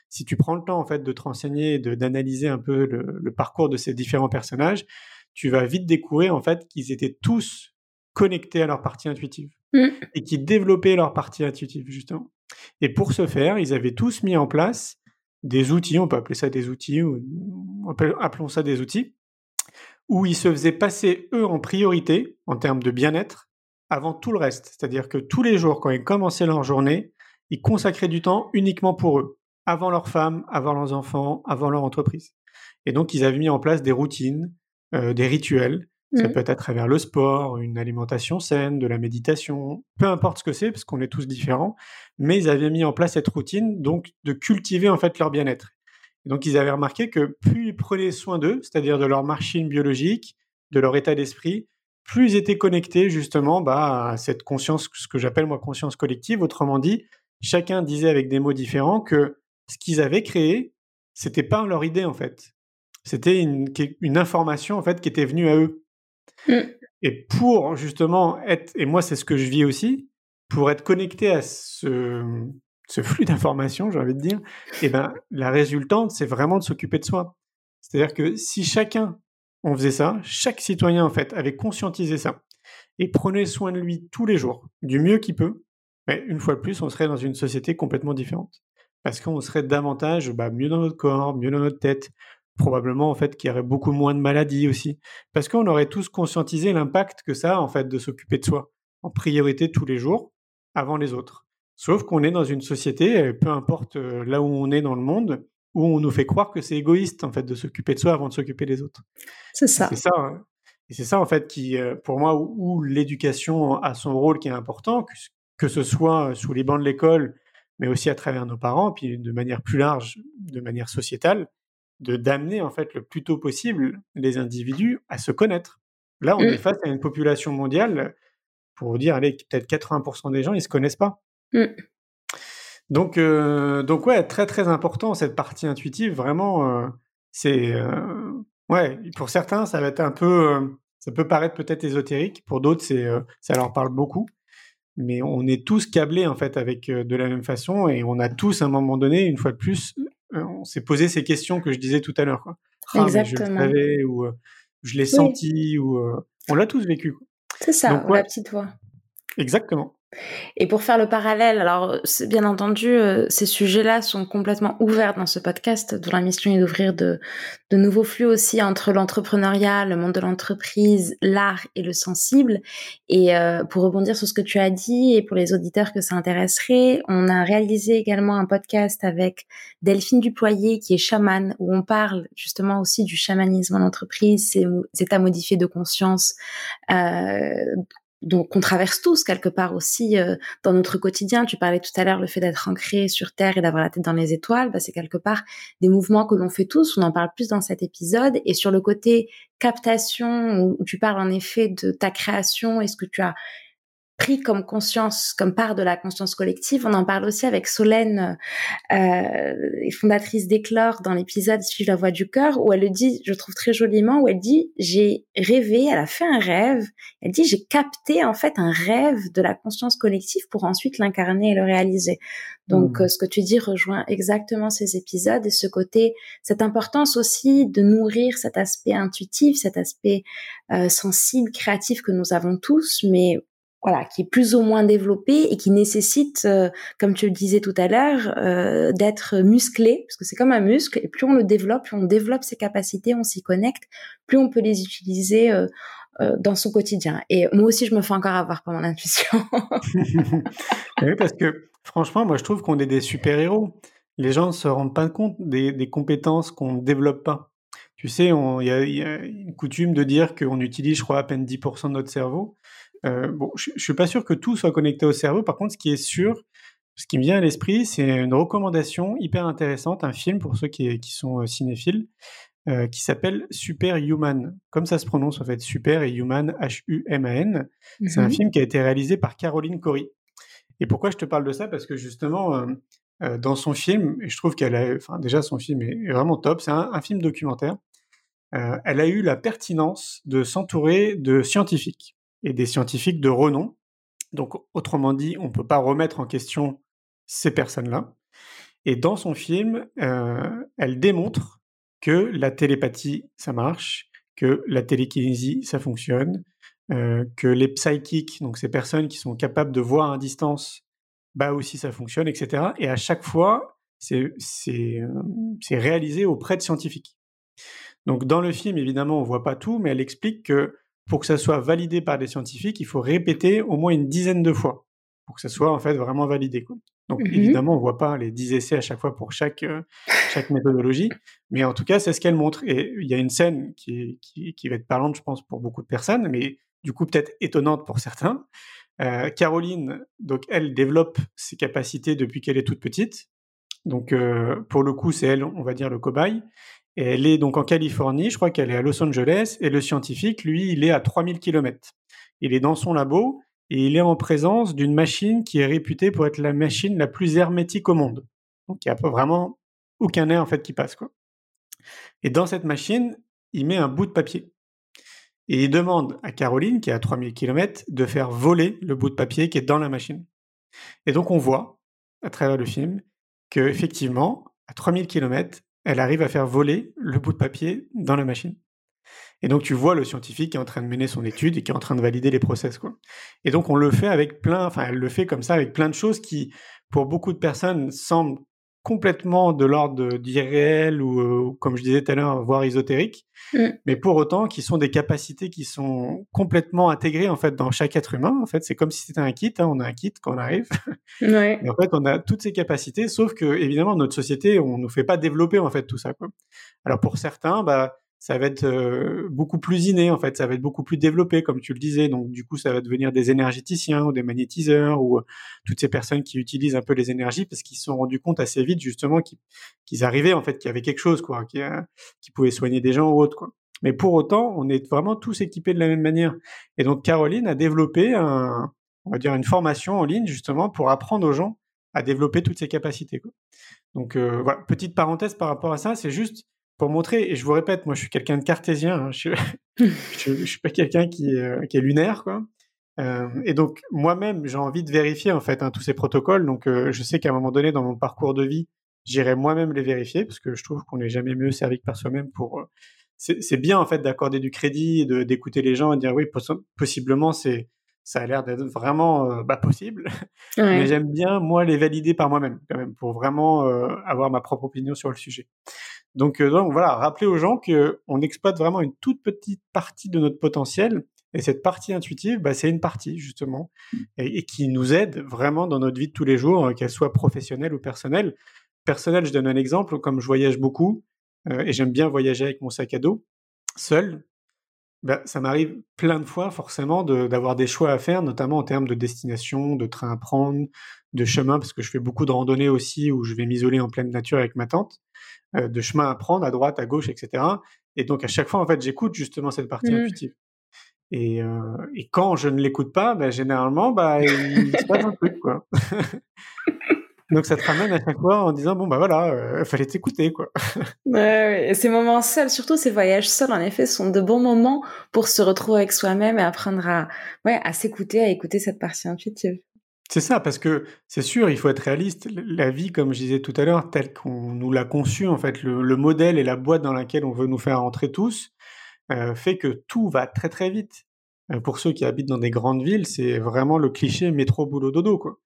Si tu prends le temps en fait de te renseigner, de d'analyser un peu le, parcours de ces différents personnages, tu vas vite découvrir en fait qu'ils étaient tous connectés à leur partie intuitive mmh. et qui développaient leur partie intuitive justement. Et pour ce faire, ils avaient tous mis en place des outils, on peut appeler ça des outils, ou appelons ça des outils, où ils se faisaient passer eux en priorité en termes de bien-être avant tout le reste. C'est-à-dire que tous les jours, quand ils commençaient leur journée, ils consacraient du temps uniquement pour eux, avant leurs femmes, avant leurs enfants, avant leur entreprise. Et donc, ils avaient mis en place des routines, euh, des rituels. Ça mmh. peut être à travers le sport, une alimentation saine, de la méditation, peu importe ce que c'est, parce qu'on est tous différents. Mais ils avaient mis en place cette routine, donc de cultiver en fait leur bien-être. Donc, ils avaient remarqué que plus ils prenaient soin d'eux, c'est-à-dire de leur machine biologique, de leur état d'esprit, plus ils étaient connectés justement bah, à cette conscience, ce que j'appelle moi conscience collective. Autrement dit, chacun disait avec des mots différents que ce qu'ils avaient créé, c'était pas leur idée en fait. C'était une, une, information en fait qui était venue à eux. Mmh. Et pour justement être, et moi c'est ce que je vis aussi, pour être connecté à ce, ce flux d'informations, j'ai envie de dire, et eh ben la résultante c'est vraiment de s'occuper de soi. C'est-à-dire que si chacun on faisait ça, chaque citoyen en fait avait conscientisé ça et prenait soin de lui tous les jours, du mieux qu'il peut, mais une fois de plus, on serait dans une société complètement différente parce qu'on serait davantage bah, mieux dans notre corps, mieux dans notre tête, probablement en fait qu'il y aurait beaucoup moins de maladies aussi, parce qu'on aurait tous conscientisé l'impact que ça a en fait de s'occuper de soi en priorité tous les jours avant les autres. Sauf qu'on est dans une société, peu importe euh, là où on est dans le monde, où on nous fait croire que c'est égoïste en fait de s'occuper de soi avant de s'occuper des autres. C'est ça. C'est ça. Hein. Et c'est ça en fait qui, euh, pour moi, où, l'éducation a son rôle qui est important, que, ce soit sous les bancs de l'école, mais aussi à travers nos parents, puis de manière plus large, de manière sociétale, de d'amener en fait le plus tôt possible les individus à se connaître. Là, on mmh. est face à une population mondiale, pour vous dire, allez, peut-être 80% des gens, ils se connaissent pas. Mmh. Donc, euh, donc ouais, très très important cette partie intuitive. Vraiment, euh, c'est euh, ouais. Pour certains, ça va être un peu, ça peut paraître peut-être ésotérique. Pour d'autres, c'est ça leur parle beaucoup. Mais on est tous câblés en fait avec de la même façon et on a tous à un moment donné, une fois de plus, on s'est posé ces questions que je disais tout à l'heure. Ah, Exactement. je le savais ou je l'ai senti ou on l'a tous vécu. C'est ça, la petite voix. Exactement. Et pour faire le parallèle, alors bien entendu, euh, ces sujets-là sont complètement ouverts dans ce podcast, dont la mission est d'ouvrir de, nouveaux flux aussi entre l'entrepreneuriat, le monde de l'entreprise, l'art et le sensible. Et euh, pour rebondir sur ce que tu as dit, et pour les auditeurs que ça intéresserait, on a réalisé également un podcast avec Delphine Duployer, qui est chamane, où on parle justement aussi du chamanisme en entreprise, ces états modifiés de conscience, euh, donc qu'on traverse tous quelque part aussi euh, dans notre quotidien. Tu parlais tout à l'heure le fait d'être ancré sur Terre et d'avoir la tête dans les étoiles, bah, c'est quelque part des mouvements que l'on fait tous. On en parle plus dans cet épisode. Et sur le côté captation, où tu parles en effet de ta création, est-ce que tu as pris comme conscience, comme part de la conscience collective. On en parle aussi avec Solène, euh, fondatrice d'Éclore, dans l'épisode Suivre la voix du cœur, où elle le dit, je trouve très joliment, où elle dit, j'ai rêvé, elle a fait un rêve, elle dit, j'ai capté en fait un rêve de la conscience collective pour ensuite l'incarner et le réaliser. Donc, mmh. euh, ce que tu dis rejoint exactement ces épisodes et ce côté, cette importance aussi de nourrir cet aspect intuitif, cet aspect euh, sensible, créatif que nous avons tous, mais voilà, qui est plus ou moins développé et qui nécessite, euh, comme tu le disais tout à l'heure, euh, d'être musclé, parce que c'est comme un muscle, et plus on le développe, plus on développe ses capacités, on s'y connecte, plus on peut les utiliser euh, dans son quotidien. Et moi aussi, je me fais encore avoir par mon intuition. oui, parce que franchement, moi, je trouve qu'on est des super-héros. Les gens ne se rendent pas compte des, compétences qu'on ne développe pas. Tu sais, il y, y, a une coutume de dire qu'on utilise, je crois, à peine 10% de notre cerveau. Euh, bon, je, ne suis pas sûr que tout soit connecté au cerveau. Par contre, ce qui est sûr, ce qui me vient à l'esprit, c'est une recommandation hyper intéressante, un film pour ceux qui, sont euh, cinéphiles, euh, qui s'appelle Super Human. Comme ça se prononce en fait, Super et Human, H-U-M-A-N. C'est un mhm. film qui a été réalisé par Caroline Cory. Et pourquoi je te parle de ça? Parce que justement, dans son film, je trouve qu'elle a, enfin déjà son film est, vraiment top. C'est un, film documentaire. elle a eu la pertinence de s'entourer de scientifiques et des scientifiques de renom Donc, autrement dit, on ne peut pas remettre en question ces personnes-là. Et dans son film, euh, elle démontre que la télépathie, ça marche, que la télékinésie, ça fonctionne, euh, que les psychiques, donc ces personnes qui sont capables de voir à distance, bah aussi ça fonctionne, etc. Et à chaque fois, c'est réalisé auprès de scientifiques. Donc dans le film, évidemment, on voit pas tout, mais elle explique que pour que ça soit validé par des scientifiques, il faut répéter au moins une dizaine de fois pour que ça soit en fait vraiment validé. Donc mmh évidemment, on voit pas les 10 essais à chaque fois pour chaque, euh, chaque méthodologie, mais en tout cas, c'est ce qu'elle montre. Et il y a une scène qui, qui, va être parlante, je pense, pour beaucoup de personnes, mais du coup peut-être étonnante pour certains. Euh, Caroline, donc elle développe ses capacités depuis qu'elle est toute petite. Donc euh, pour le coup, c'est elle, on va dire, le cobaye. Elle est donc en Californie, je crois qu'elle est à Los Angeles, et le scientifique, lui, il est à 3000 km. Il est dans son labo, et il est en présence d'une machine qui est réputée pour être la machine la plus hermétique au monde. Donc il n'y a vraiment aucun air qui passe. Et dans cette machine, il met un bout de papier. Et il demande à Caroline, qui est à 3000 km, de faire voler le bout de papier qui est dans la machine. Et donc on voit, à travers le film, que effectivement, à 3000 km, elle arrive à faire voler le bout de papier dans la machine. Et donc tu vois le scientifique qui est en train de mener son étude et qui est en train de valider les process quoi. Et donc on le fait avec plein, enfin elle le fait comme ça avec plein de choses qui, pour beaucoup de personnes, semblent complètement de l'ordre d'irréel ou, euh, comme je disais tout à l'heure, voire ésotérique, mm. mais pour autant qui sont des capacités qui sont complètement intégrées en fait dans chaque être humain. En fait, c'est comme si c'était un kit. Hein, on a un kit quand on arrive. Ouais. Et en fait, on a toutes ces capacités, sauf que évidemment notre société, on nous fait pas développer en fait tout ça. Quoi. Alors pour certains, bah ça va être euh, beaucoup plus inné en fait, ça va être beaucoup plus développé comme tu le disais. Donc du coup, ça va devenir des énergéticiens ou des magnétiseurs ou euh, toutes ces personnes qui utilisent un peu les énergies parce qu'ils se sont rendus compte assez vite justement qu'ils arrivaient en fait qu'il y avait quelque chose quoi, qui, euh, qui pouvait soigner des gens ou autre quoi. Mais pour autant, on est vraiment tous équipés de la même manière. Et donc Caroline a développé un, on va dire une formation en ligne justement pour apprendre aux gens à développer toutes ces capacités. Quoi. Donc voilà, petite parenthèse par rapport à ça, c'est juste pour montrer, et je vous répète, moi je suis quelqu'un de cartésien, hein, je, je, suis pas quelqu'un qui, euh, qui, est lunaire, quoi. Euh, et donc moi-même, j'ai envie de vérifier en fait hein, tous ces protocoles. Donc euh, je sais qu'à un moment donné dans mon parcours de vie, j'irai moi-même les vérifier parce que je trouve qu'on n'est jamais mieux servi que par soi-même. Pour c'est bien en fait d'accorder du crédit, d'écouter les gens et de dire oui, possiblement c'est ça a l'air d'être vraiment bah, possible. Mais j'aime bien moi les valider par moi-même quand même pour vraiment avoir ma propre opinion sur le sujet. Donc, euh, donc voilà, rappeler aux gens qu'on exploite vraiment une toute petite partie de notre potentiel. Et cette partie intuitive, bah, c'est une partie justement, et, qui nous aide vraiment dans notre vie de tous les jours, euh, qu'elle soit professionnelle ou personnelle. Personnelle, je donne un exemple, comme je voyage beaucoup, euh, et j'aime bien voyager avec mon sac à dos, seul, bah, ça m'arrive plein de fois forcément d'avoir des choix à faire, notamment en termes de destination, de train à prendre, de chemin, parce que je fais beaucoup de randonnées aussi où je vais m'isoler en pleine nature avec ma tante. Euh, de chemin à prendre à droite, à gauche, etc. Et donc à chaque fois, en fait, j'écoute justement cette partie mmh. intuitive. Et, euh, et, quand je ne l'écoute pas, ben, généralement, bah, il se passe un truc, quoi. Donc ça te ramène à chaque fois en disant bon bah voilà, il euh, fallait t'écouter quoi. ouais, ces moments seuls, surtout ces voyages seuls en effet, sont de bons moments pour se retrouver avec soi-même et apprendre à ouais à s'écouter, à écouter cette partie intuitive. C'est ça, parce que c'est sûr, il faut être réaliste. La vie, comme je disais tout à l'heure, telle qu'on nous l'a conçue, en fait, le, modèle et la boîte dans laquelle on veut nous faire entrer tous, euh, fait que tout va très très vite. Euh, pour ceux qui habitent dans des grandes villes, c'est vraiment le cliché métro boulot dodo, quoi.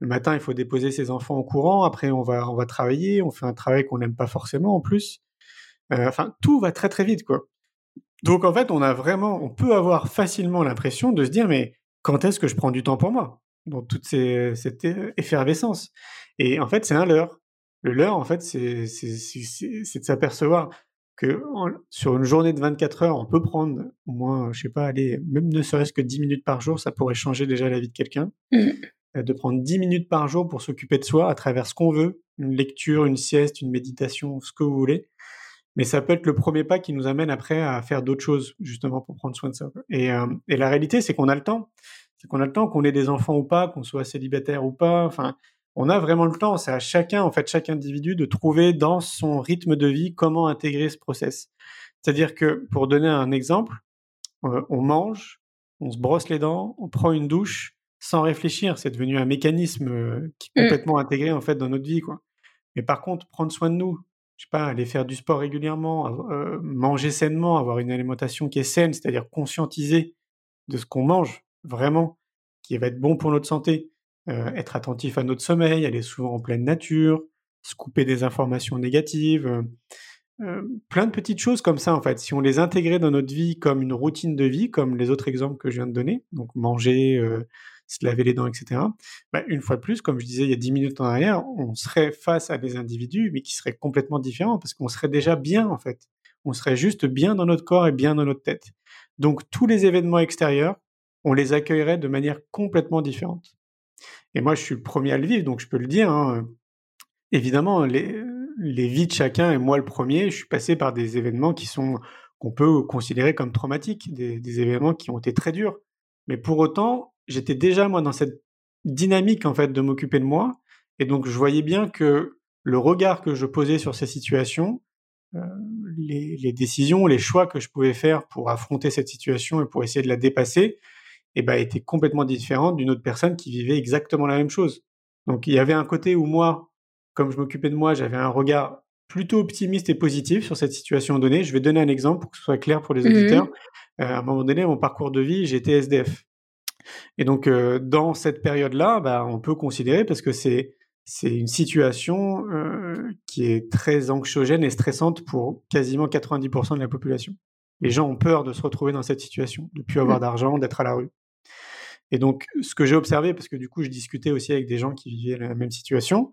Le matin, il faut déposer ses enfants au courant. Après, on va on va travailler. On fait un travail qu'on n'aime pas forcément en plus. Euh, enfin, tout va très très vite, quoi. Donc en fait, on a vraiment, on peut avoir facilement l'impression de se dire, mais quand est-ce que je prends du temps pour moi dans toute cette effervescence? Et en fait, c'est un leurre. Le leurre, en fait, c'est de s'apercevoir que sur une journée de 24 heures, on peut prendre au moins, je sais pas, aller, même ne serait-ce que 10 minutes par jour, ça pourrait changer déjà la vie de quelqu'un. Euh, de prendre 10 minutes par jour pour s'occuper de soi à travers ce qu'on veut, une lecture, une sieste, une méditation, ce que vous voulez. Mais ça peut être le premier pas qui nous amène après à faire d'autres choses, justement, pour prendre soin de ça. Et, euh, et la réalité, c'est qu'on a le temps c'est qu'on a le temps, qu'on ait des enfants ou pas, qu'on soit célibataire ou pas. Enfin, on a vraiment le temps. C'est à chacun, en fait, chaque individu de trouver dans son rythme de vie comment intégrer ce process. C'est-à-dire que, pour donner un exemple, euh, on mange, on se brosse les dents, on prend une douche, sans réfléchir. C'est devenu un mécanisme qui est mmh. complètement intégré en fait dans notre vie, quoi. Mais par contre, prendre soin de nous, je sais pas, aller faire du sport régulièrement, manger sainement, avoir une alimentation qui est saine, c'est-à-dire conscientiser de ce qu'on mange vraiment, qui va être bon pour notre santé, être attentif à notre sommeil, aller souvent en pleine nature, se couper des informations négatives, plein de petites choses comme ça en fait. Si on les intégrait dans notre vie comme une routine de vie, comme les autres exemples que je viens de donner, donc manger, se laver les dents, etc. Bah, une fois de plus, comme je disais il y a dix minutes en arrière, on serait face à des individus mais qui seraient complètement différents parce qu'on serait déjà bien en fait. On serait juste bien dans notre corps et bien dans notre tête. Donc tous les événements extérieurs, on les accueillerait de manière complètement différente. Et moi, je suis le premier à le vivre, donc je peux le dire. Hein, évidemment, les, les vies de chacun, et moi le premier, je suis passé par des événements qui sont qu'on peut considérer comme traumatiques, des, événements qui ont été très durs. Mais pour autant, j'étais déjà moi dans cette dynamique en fait de m'occuper de moi, et donc je voyais bien que le regard que je posais sur ces situations, euh, les, décisions, les choix que je pouvais faire pour affronter cette situation et pour essayer de la dépasser, eh ben, étaient complètement différents d'une autre personne qui vivait exactement la même chose. Donc il y avait un côté où moi, comme je m'occupais de moi, j'avais un regard plutôt optimiste et positif sur cette situation donnée. Je vais donner un exemple pour que ce soit clair pour les mmh auditeurs. Euh, à un moment donné, mon parcours de vie, j'étais SDF. Et donc, euh, dans cette période-là, bah, on peut considérer, parce que c'est c'est une situation euh, qui est très anxiogène et stressante pour quasiment 90% de la population. Les gens ont peur de se retrouver dans cette situation, de ne plus avoir mmh. d'argent, d'être à la rue. Et donc, ce que j'ai observé, parce que du coup, je discutais aussi avec des gens qui vivaient la même situation,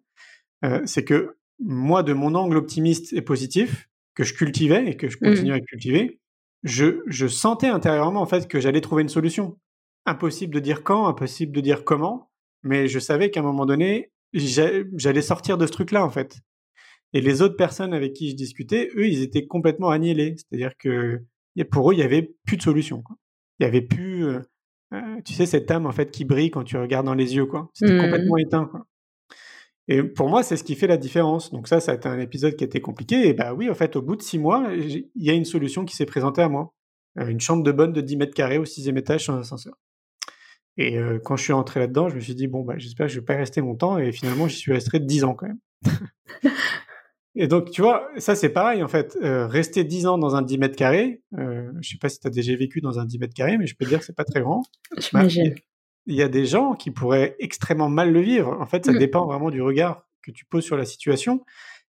euh, c'est que moi, de mon angle optimiste et positif, que je cultivais et que je continue mmh. à cultiver, je, je sentais intérieurement en fait que j'allais trouver une solution. Impossible de dire quand, impossible de dire comment, mais je savais qu'à un moment donné, j'allais sortir de ce truc-là en fait. Et les autres personnes avec qui je discutais, eux, ils étaient complètement annihilés. C'est-à-dire que pour eux, il y avait plus de solution. Il y avait plus, euh, euh, tu sais, cette âme en fait qui brille quand tu regardes dans les yeux. quoi. C'était mmh. complètement éteint. Quoi. Et pour moi, c'est ce qui fait la différence. Donc ça, ça a été un épisode qui était compliqué. Et bah oui, en fait, au bout de six mois, il y a une solution qui s'est présentée à moi. Euh, une chambre de bonne de 10 mètres carrés au sixième étage sur un ascenseur. Et euh, quand je suis entré là-dedans, je me suis dit, bon, bah, j'espère que je vais pas y rester longtemps. Et finalement, j'y suis resté 10 ans quand même. et donc, tu vois, ça c'est pareil en fait. Euh, rester 10 ans dans un 10 mètres carrés, euh, je sais pas si tu as déjà vécu dans un 10 mètres carrés, mais je peux te dire que c'est pas très grand. J'imagine. Bah, il y a des gens qui pourraient extrêmement mal le vivre. En fait, ça mmh. dépend vraiment du regard que tu poses sur la situation.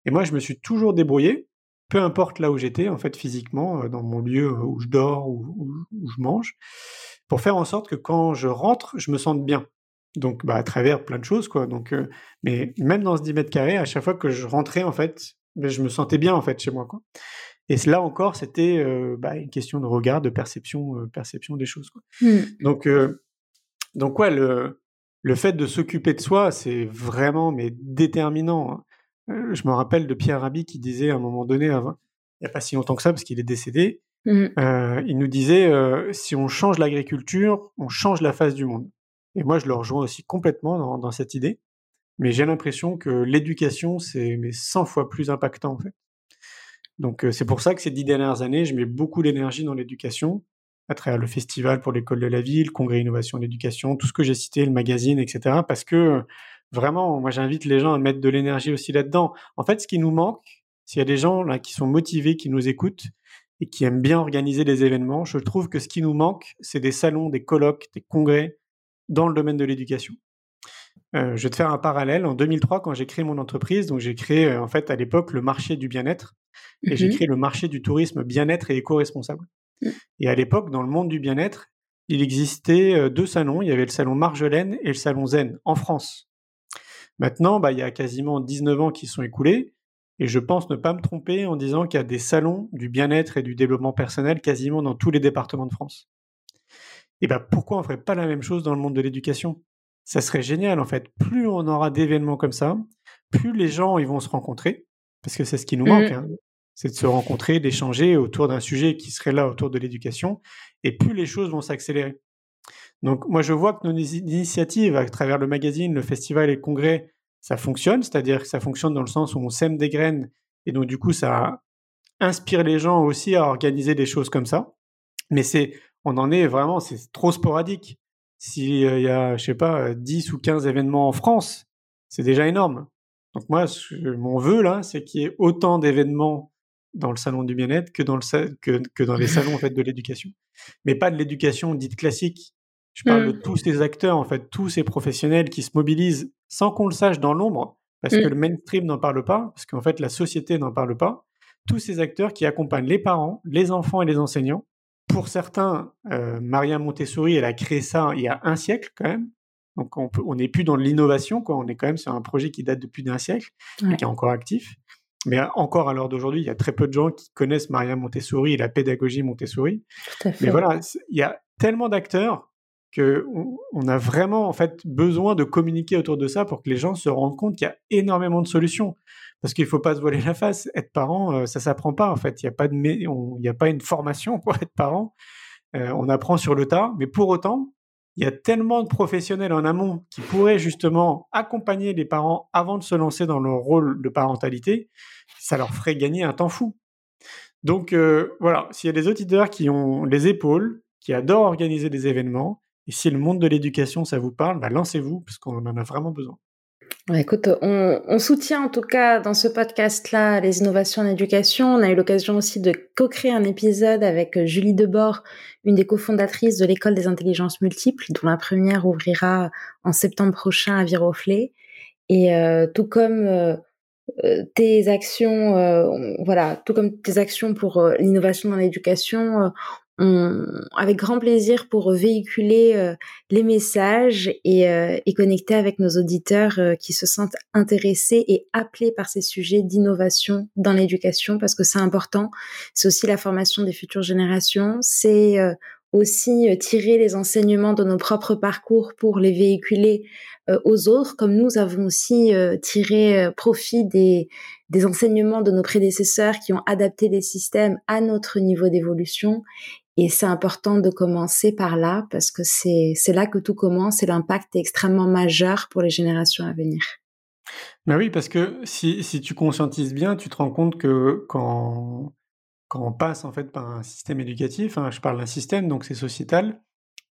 Et moi, je me suis toujours débrouillé, peu importe là où j'étais, en fait, physiquement, euh, dans mon lieu où je dors ou où, je mange, pour faire en sorte que quand je rentre, je me sente bien. Donc, bah, à travers plein de choses, quoi. Donc, euh, mais même dans ce 10 mètres carrés, à chaque fois que je rentrais, en fait, je me sentais bien, en fait, chez moi, quoi. Et là encore, c'était bah, une question de regard, de perception, perception des choses. Quoi. Mmh. Donc, donc ouais, le, le fait de s'occuper de soi, c'est vraiment mais déterminant. Hein. Euh, je me rappelle de Pierre Rabhi qui disait à un moment donné, il n'y a pas si longtemps que ça, parce qu'il est décédé, mmh. euh, il nous disait si on change l'agriculture, on change la face du monde. Et moi, je le rejoins aussi complètement dans, cette idée. Mais j'ai l'impression que l'éducation, c'est mais 100 fois plus impactant en fait. Donc c'est pour ça que ces dix dernières années, je mets beaucoup d'énergie dans l'éducation à travers le festival pour l'école de la ville, congrès innovation et l'éducation, tout ce que j'ai cité, le magazine, etc. Parce que vraiment, moi j'invite les gens à mettre de l'énergie aussi là-dedans. En fait, ce qui nous manque, s'il y a des gens là qui sont motivés, qui nous écoutent et qui aiment bien organiser des événements, je trouve que ce qui nous manque, c'est des salons, des colloques, des congrès dans le domaine de l'éducation. Euh, je vais te faire un parallèle. En 2003, quand j'ai créé mon entreprise, donc j'ai créé euh, en fait à l'époque le marché du bien-être et j'ai mmh créé le marché du tourisme bien-être et éco-responsable. Mmh. Et à l'époque, dans le monde du bien-être, il existait euh, deux salons. Il y avait le salon Marjolaine et le salon Zen en France. Maintenant, bah, il y a quasiment 19 ans qui sont écoulés. Et je pense ne pas me tromper en disant qu'il y a des salons du bien-être et du développement personnel quasiment dans tous les départements de France. Et bah, pourquoi on ne ferait pas la même chose dans le monde de l'éducation? Ça serait génial en fait. Plus on aura d'événements comme ça, plus les gens ils vont se rencontrer, parce que c'est ce qui nous mmh. manque. Hein c'est de se rencontrer, d'échanger autour d'un sujet qui serait là autour de l'éducation, et plus les choses vont s'accélérer. Donc moi je vois que nos initiatives à travers le magazine, le festival et le congrès, ça fonctionne, c'est-à-dire que ça fonctionne dans le sens où on sème des graines, et donc du coup ça inspire les gens aussi à organiser des choses comme ça. Mais c'est, on en est vraiment, c'est trop sporadique. s'il y a, je sais pas, 10 ou 15 événements en France, c'est déjà énorme. Donc moi, mon vœu là, c'est qu'il y ait autant d'événements dans le salon du bien-être que dans le que, que dans les salons en fait de l'éducation, mais pas de l'éducation dite classique. Je parle de mmh. tous ces acteurs en fait, tous ces professionnels qui se mobilisent sans qu'on le sache dans l'ombre, parce que mmh. le mainstream n'en parle pas, parce qu'en fait la société n'en parle pas. Tous ces acteurs qui accompagnent les parents, les enfants et les enseignants. Pour certains, euh, Maria Montessori, elle a créé ça il y a un siècle quand même. Donc on n'est plus dans l'innovation, quoi. On est quand même sur un projet qui date de plus d'un siècle et qui est encore actif. Mais encore à l'heure d'aujourd'hui, il y a très peu de gens qui connaissent Maria Montessori et la pédagogie Montessori. Mais voilà, il y a tellement d'acteurs que on, a vraiment en fait besoin de communiquer autour de ça pour que les gens se rendent compte qu'il y a énormément de solutions. Parce qu'il ne faut pas se voiler la face. Être parent, ça euh, ça s'apprend pas en fait. Il n'y a pas de, il y a pas une formation pour être parent. Euh, on apprend sur le tas. Mais pour autant, il y a tellement de professionnels en amont qui pourraient justement accompagner les parents avant de se lancer dans leur rôle de parentalité, ça leur ferait gagner un temps fou. Donc euh, voilà, s'il y a des auditeurs qui ont les épaules, qui adorent organiser des événements, et si le monde de l'éducation ça vous parle, bah lancez-vous parce qu'on en a vraiment besoin. Écoute, on, soutient en tout cas dans ce podcast-là les innovations en éducation. On a eu l'occasion aussi de co-créer un épisode avec euh, Julie Debord, une des cofondatrices de l'école des intelligences multiples, dont la première ouvrira en septembre prochain à Viroflay. Et euh, tout comme euh, tes actions, voilà, tout comme tes actions pour l'innovation dans l'éducation, avec grand plaisir pour véhiculer euh, les messages et, euh, et, connecter avec nos auditeurs euh, qui se sentent intéressés et appelés par ces sujets d'innovation dans l'éducation parce que c'est important. C'est aussi la formation des futures générations. C'est aussi tirer les enseignements de nos propres parcours pour les véhiculer aux autres, comme nous avons aussi tiré profit des, des enseignements de nos prédécesseurs qui ont adapté les systèmes à notre niveau d'évolution et c'est important de commencer par là parce que c'est, là que tout commence et l'impact est extrêmement majeur pour les générations à venir. Ben oui, parce que si, si tu conscientises bien, tu te rends compte que quand, quand on passe en fait par un système éducatif, hein, je parle d'un système, donc c'est sociétal,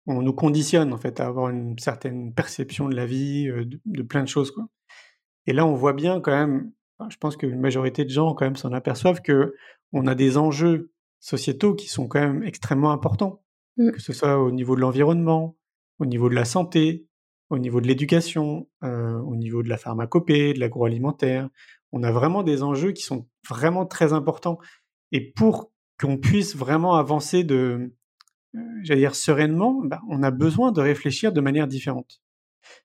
on nous conditionne en fait à avoir une certaine perception de la vie, euh, de, plein de choses. Quoi. Et là, on voit bien quand même, je pense qu'une majorité de gens quand même s'en aperçoivent que on a des enjeux sociétaux qui sont quand même extrêmement importants, mmh. que ce soit au niveau de l'environnement, au niveau de la santé, au niveau de l'éducation, euh, au niveau de la pharmacopée, de l'agroalimentaire. On a vraiment des enjeux qui sont vraiment très importants. Et pour qu'on puisse vraiment avancer de, euh, j'allais dire sereinement, bah, on a besoin de réfléchir de manière différente.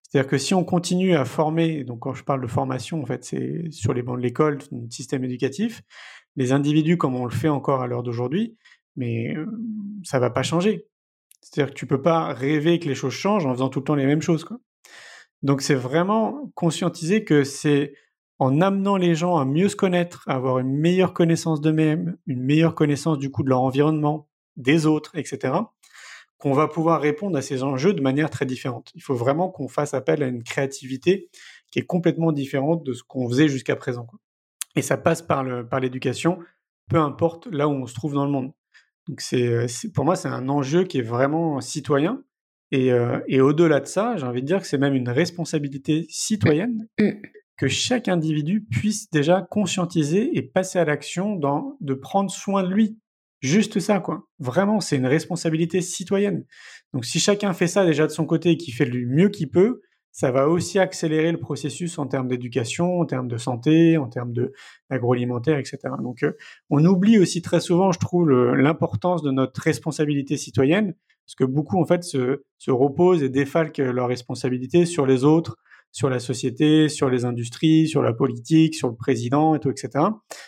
C'est-à-dire que si on continue à former, donc quand je parle de formation, en fait, c'est sur les bancs de l'école, le système éducatif, les individus comme on le fait encore à l'heure d'aujourd'hui, mais ça va pas changer. C'est-à-dire que tu peux pas rêver que les choses changent en faisant tout le temps les mêmes choses. Quoi. Donc c'est vraiment conscientiser que c'est en amenant les gens à mieux se connaître, à avoir une meilleure connaissance d'eux-mêmes, une meilleure connaissance du coup de leur environnement, des autres, etc., qu'on va pouvoir répondre à ces enjeux de manière très différente. Il faut vraiment qu'on fasse appel à une créativité qui est complètement différente de ce qu'on faisait jusqu'à présent. Quoi. Et ça passe par, par l'éducation, peu importe là où on se trouve dans le monde. Donc c'est, pour moi, c'est un enjeu qui est vraiment citoyen. Et, euh, et au-delà de ça, j'ai envie de dire que c'est même une responsabilité citoyenne mmh. que chaque individu puisse déjà conscientiser et passer à l'action dans de prendre soin de lui. Juste ça, quoi. Vraiment, c'est une responsabilité citoyenne. Donc si chacun fait ça déjà de son côté et qu'il fait du mieux qu'il peut, ça va aussi accélérer le processus en termes d'éducation, en termes de santé, en termes d'agroalimentaire, etc. Donc, euh, on oublie aussi très souvent, je trouve, l'importance de notre responsabilité citoyenne, parce que beaucoup en fait se, se reposent et défalquent leurs responsabilités sur les autres, sur la société, sur les industries, sur la politique, sur le président et tout, etc.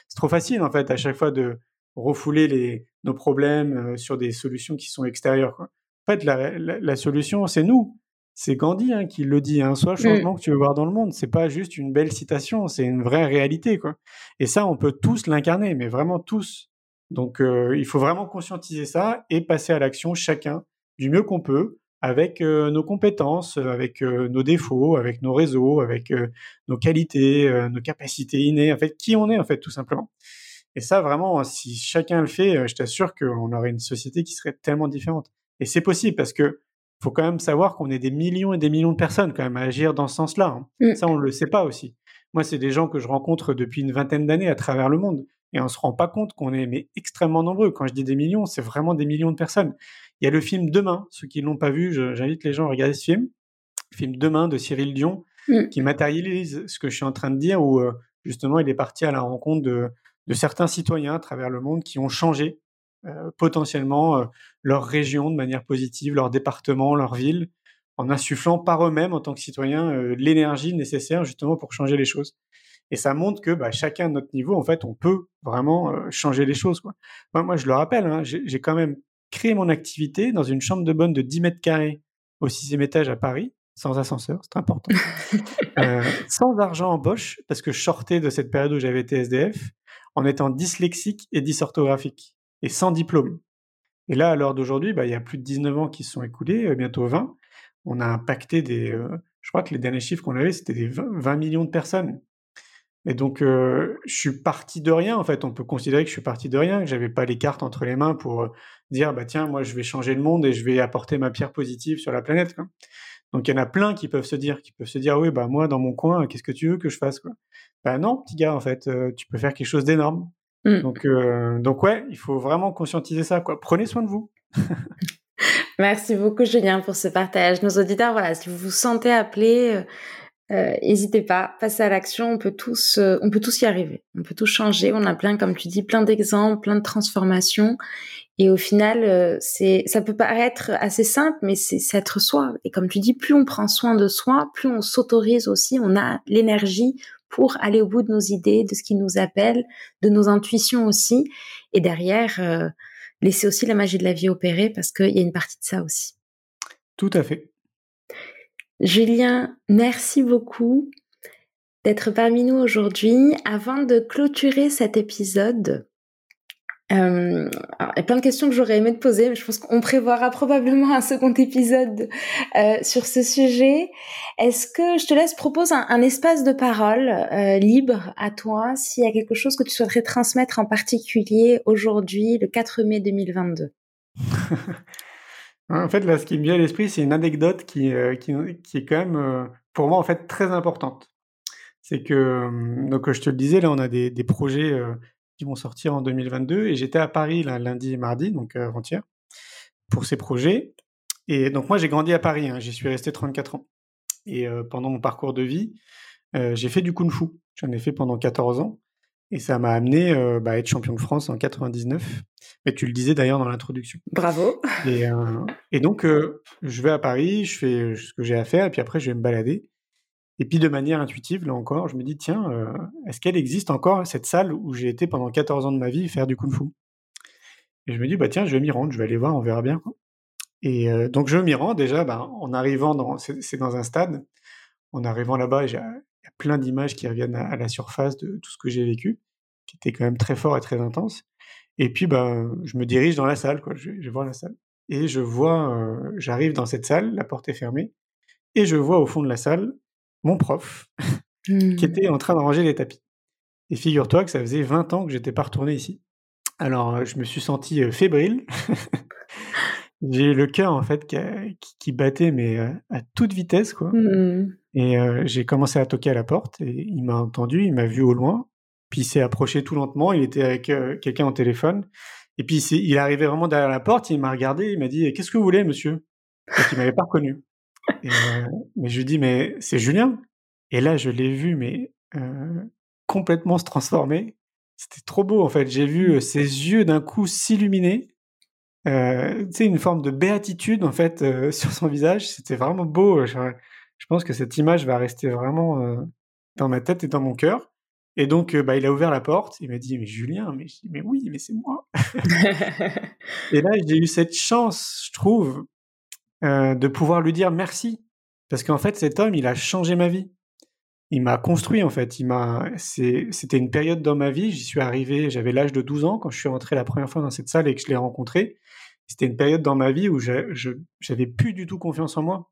C'est trop facile en fait à chaque fois de refouler les, nos problèmes euh, sur des solutions qui sont extérieures. Quoi. En fait, la, la, la solution, c'est nous c'est Gandhi hein, qui le dit. Hein, Sois le mmh. changement que tu veux voir dans le monde. C'est pas juste une belle citation, c'est une vraie réalité, quoi. Et ça, on peut tous l'incarner, mais vraiment tous. Donc, euh, il faut vraiment conscientiser ça et passer à l'action chacun du mieux qu'on peut, avec euh, nos compétences, avec euh, nos défauts, avec nos réseaux, avec nos qualités, nos capacités innées, en fait, qui on est, en fait, tout simplement. Et ça, vraiment, si chacun le fait, je t'assure qu'on aurait une société qui serait tellement différente. Et c'est possible parce que faut quand même savoir qu'on est des millions et des millions de personnes quand même à agir dans ce sens-là. Hein. Mm. Ça, on ne le sait pas aussi. Moi, c'est des gens que je rencontre depuis une vingtaine d'années à travers le monde. Et on se rend pas compte qu'on est mais extrêmement nombreux. Quand je dis des millions, c'est vraiment des millions de personnes. Il y a le film Demain. Ceux qui l'ont pas vu, j'invite les gens à regarder ce film. Le film Demain de Cyril Dion, mm. qui matérialise ce que je suis en train de dire, où euh, justement il est parti à la rencontre de, de certains citoyens à travers le monde qui ont changé euh, potentiellement euh, leur région de manière positive, leur département, leur ville, en insufflant par eux-mêmes en tant que citoyens l'énergie nécessaire justement pour changer les choses. Et ça montre que bah, chacun à notre niveau, en fait, on peut vraiment changer les choses. Quoi. Moi, je le rappelle, hein, j'ai quand même créé mon activité dans une chambre de bonne de 10 mètres carrés au sixième étage à Paris, sans ascenseur, c'est important, euh, sans argent en poche, parce que je sortais de cette période où j'avais été SDF, en étant dyslexique et dysorthographique, et sans diplôme. Et là, à l'heure d'aujourd'hui, bah, il y a plus de 19 ans qui se sont écoulés, euh, bientôt 20. On a impacté des... Euh, je crois que les derniers chiffres qu'on avait, c'était des 20 millions de personnes. Et donc, euh, je suis parti de rien, en fait. On peut considérer que je suis parti de rien, que j'avais pas les cartes entre les mains pour dire, bah tiens, moi, je vais changer le monde et je vais apporter ma pierre positive sur la planète. Donc, il y en a plein qui peuvent se dire, qui peuvent se dire, oui, bah moi, dans mon coin, qu'est-ce que tu veux que je fasse quoi? Bah non, petit gars, en fait, euh, tu peux faire quelque chose d'énorme. Mmh. Donc, donc ouais, il faut vraiment conscientiser ça. Quoi. Prenez soin de vous. Merci beaucoup, Julien, pour ce partage. Nos auditeurs, voilà, si vous vous sentez appelé euh, n'hésitez pas, passez à l'action. On peut tous, euh, on peut tous y arriver. On peut tous changer. On a plein, comme tu dis, plein d'exemples, plein de transformations. Et au final, euh, c'est, ça peut paraître assez simple, mais c'est, être soi. Et comme tu dis, plus on prend soin de soi, plus on s'autorise aussi. On a l'énergie pour aller au bout de nos idées, de ce qui nous appelle, de nos intuitions aussi. Et derrière, laisser aussi la magie de la vie opérer parce qu'il y a une partie de ça aussi. Tout à fait. Julien, merci beaucoup d'être parmi nous aujourd'hui. Avant de clôturer cet épisode, euh, il y a plein de questions que j'aurais aimé te poser, mais je pense qu'on prévoira probablement un second épisode euh, sur ce sujet. Est-ce que je te laisse proposer un, espace de parole euh, libre à toi s'il y a quelque chose que tu souhaiterais transmettre en particulier aujourd'hui, le 4 mai 2022 En fait, là, ce qui me vient à l'esprit, c'est une anecdote qui, qui, est quand même, pour moi, en fait, très importante. C'est que, donc, je te le disais, là, on a des projets qui vont sortir en 2022, et j'étais à Paris là, lundi et mardi, donc avant-hier, pour ces projets. Et donc, moi, j'ai grandi à Paris, hein, j'y suis resté 34 ans. Et pendant mon parcours de vie, j'ai fait du kung-fu. J'en ai fait pendant 14 ans. Et ça m'a amené euh, bah, à être champion de France en 99. Mais tu le disais d'ailleurs dans l'introduction. Bravo. Et, euh, et donc, euh, je vais à Paris, je fais ce que j'ai à faire, et puis après, je vais me balader. Et puis, de manière intuitive, là encore, je me dis, tiens, est-ce qu'elle existe encore, cette salle où j'ai été pendant 14 ans de ma vie faire du kung-fu Et je me dis, bah tiens, je vais m'y rendre, je vais aller voir, on verra bien. Et donc, je m'y rends déjà, bah, en arrivant dans... C'est dans un stade. En arrivant là-bas, il y a plein d'images qui reviennent à, la surface de tout ce que j'ai vécu, qui était quand même très fort et très intense. Et puis, ben, je me dirige dans la salle, quoi. Je, je vois la salle. Et je vois, euh, j'arrive dans cette salle, la porte est fermée, et je vois au fond de la salle mon prof qui mmh. était en train de ranger les tapis. Et figure-toi que ça faisait 20 ans que j'étais pas retourné ici. Alors, euh, je me suis senti euh, fébrile. J'ai le cœur en fait qui, qui, battait mais à toute vitesse quoi. Mmh. Et euh, j'ai commencé à toquer à la porte et il m'a entendu, il m'a vu au loin, puis il s'est approché tout lentement, il était avec euh, quelqu'un au téléphone, et puis il est arrivé vraiment derrière la porte, il m'a regardé, il m'a dit qu'est-ce que vous voulez monsieur? Parce qu'il m'avait pas reconnu. Et, euh, mais je lui dis mais c'est Julien? Et là je l'ai vu mais complètement se transformer. C'était trop beau en fait. J'ai vu ses yeux d'un coup s'illuminer. Euh, tu sais, une forme de béatitude en fait sur son visage. C'était vraiment beau je pense que cette image va rester vraiment dans ma tête et dans mon cœur. Et donc, bah, il a ouvert la porte, il m'a dit, mais Julien, mais, mais oui, mais c'est moi. et là, j'ai eu cette chance, je trouve, euh, de pouvoir lui dire merci. Parce qu'en fait, cet homme, il a changé ma vie. Il m'a construit, en fait. Il m'a, c'était une période dans ma vie, j'y suis arrivé, j'avais l'âge de 12 ans quand je suis rentré la première fois dans cette salle et que je l'ai rencontré. C'était une période dans ma vie où j'avais plus du tout confiance en moi.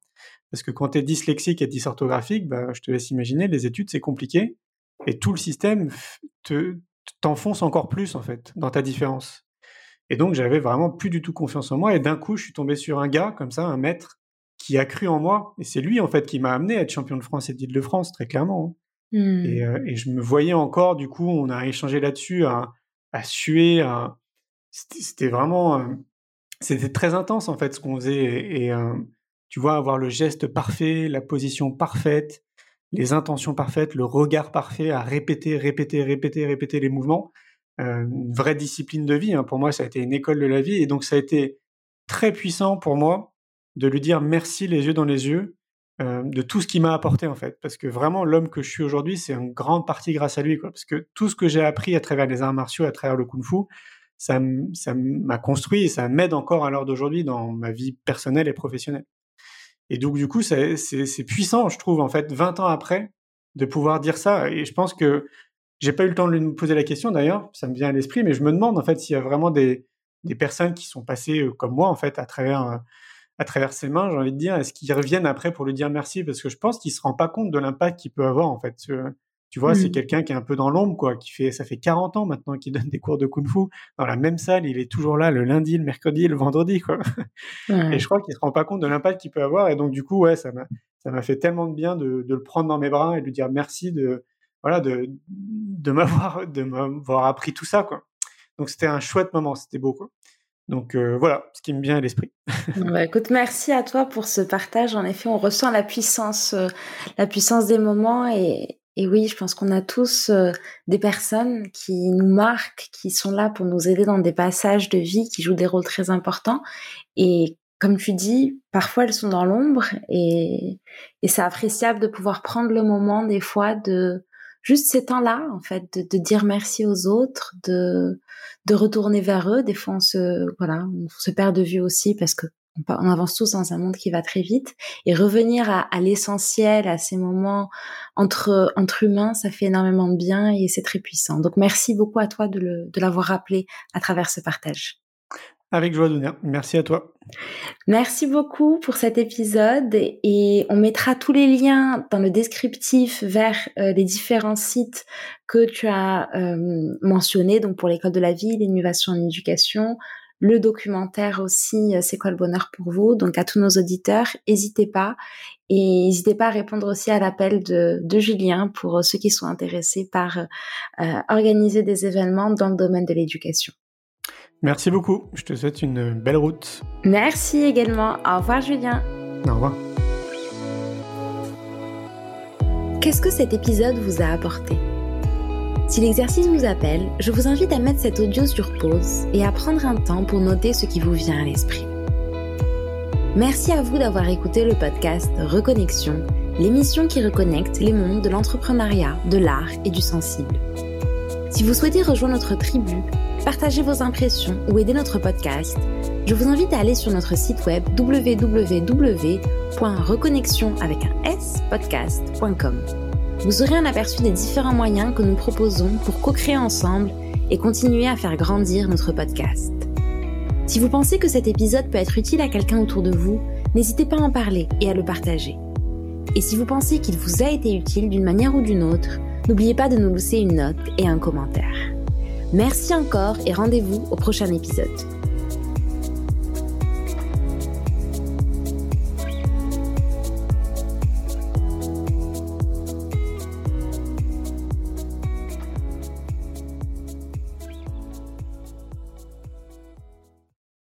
Parce que quand tu es dyslexique et dysorthographique, bah, je te laisse imaginer, les études, c'est compliqué. Et tout le système te, t'enfonce encore plus, en fait, dans ta différence. Et donc, j'avais vraiment plus du tout confiance en moi. Et d'un coup, je suis tombé sur un gars, comme ça, un maître, qui a cru en moi. Et c'est lui, en fait, qui m'a amené à être champion de France et d'Île-de-France, très clairement. Hein. Mmh. Et, je me voyais encore, du coup, on a échangé là-dessus, à, à suer. C'était vraiment. C'était très intense, en fait, ce qu'on faisait. Et, tu vois, avoir le geste parfait, la position parfaite, les intentions parfaites, le regard parfait, à répéter, répéter, répéter, répéter les mouvements. Une vraie discipline de vie. Hein. Pour moi, ça a été une école de la vie. Et donc, ça a été très puissant pour moi de lui dire merci les yeux dans les yeux euh, de tout ce qu'il m'a apporté en fait. Parce que vraiment l'homme que je suis aujourd'hui, c'est en grande partie grâce à lui. Parce que tout ce que j'ai appris à travers les arts martiaux, à travers le kung-fu, ça m'a construit et ça m'aide encore à l'heure d'aujourd'hui dans ma vie personnelle et professionnelle. Et donc du coup, c'est puissant, je trouve, en fait, 20 ans après, de pouvoir dire ça. Et je pense que j'ai pas eu le temps de lui poser la question d'ailleurs, ça me vient à l'esprit, mais je me demande en fait s'il y a vraiment des, des personnes qui sont passées euh, comme moi en fait à travers euh, à travers ses mains, j'ai envie de dire, est-ce qu'ils reviennent après pour lui dire merci? Parce que je pense qu'il se rend pas compte de l'impact qu'il peut avoir en fait. Tu vois, c'est mmh. quelqu'un qui est un peu dans l'ombre, quoi, qui fait, ça fait 40 ans maintenant qu'il donne des cours de kung-fu dans la même salle. Il est toujours là le lundi, le mercredi, le vendredi, quoi. Et je crois qu'il se rend pas compte de l'impact qu'il peut avoir. Et donc, du coup, ouais, ça m'a, ça m'a fait tellement de bien de, de, le prendre dans mes bras et de lui dire merci de, voilà, de, de m'avoir, de m'avoir appris tout ça, quoi. Donc c'était un chouette moment, c'était beau quoi. Donc euh, voilà, ce qui me vient à l'esprit. bah, écoute, merci à toi pour ce partage. En effet, on ressent la puissance, euh, la puissance des moments et, et oui, je pense qu'on a tous euh, des personnes qui nous marquent, qui sont là pour nous aider dans des passages de vie, qui jouent des rôles très importants. Et comme tu dis, parfois elles sont dans l'ombre et, et c'est appréciable de pouvoir prendre le moment des fois de juste ces temps-là, en fait, de, de, dire merci aux autres, de, de retourner vers eux. Des fois, on se, voilà, on se perd de vue aussi parce que on avance tous dans un monde qui va très vite et revenir à, à l'essentiel, à ces moments entre entre humains, ça fait énormément de bien et c'est très puissant. Donc merci beaucoup à toi de l'avoir rappelé à travers ce partage. Avec joie, Dunia. Merci à toi. Merci beaucoup pour cet épisode et on mettra tous les liens dans le descriptif vers euh, les différents sites que tu as euh, mentionnés, donc pour l'école de la vie, l'innovation en éducation, le documentaire aussi, euh, c'est quoi le bonheur pour vous? Donc à tous nos auditeurs, n'hésitez pas et n'hésitez pas à répondre aussi à l'appel de, de, Julien pour ceux qui sont intéressés par organiser des événements dans le domaine de l'éducation. Merci beaucoup. Je te souhaite une belle route. Merci également. Au revoir Julien. Au revoir. Qu'est-ce que cet épisode vous a apporté? Si l'exercice vous appelle, je vous invite à mettre cet audio sur pause et à prendre un temps pour noter ce qui vous vient à l'esprit. Merci à vous d'avoir écouté le podcast Reconnexion, l'émission qui reconnecte les mondes de l'entrepreneuriat, de l'art et du sensible. Si vous souhaitez rejoindre notre tribu, partager vos impressions ou aider notre podcast, je vous invite à aller sur notre site web www.reconnexion. Vous aurez un aperçu des différents moyens que nous proposons pour co-créer ensemble et continuer à faire grandir notre podcast. Si vous pensez que cet épisode peut être utile à quelqu'un autour de vous, n'hésitez pas à en parler et à le partager. Et si vous pensez qu'il vous a été utile d'une manière ou d'une autre, n'oubliez pas de nous laisser une note et un commentaire. Merci encore et rendez-vous au prochain épisode.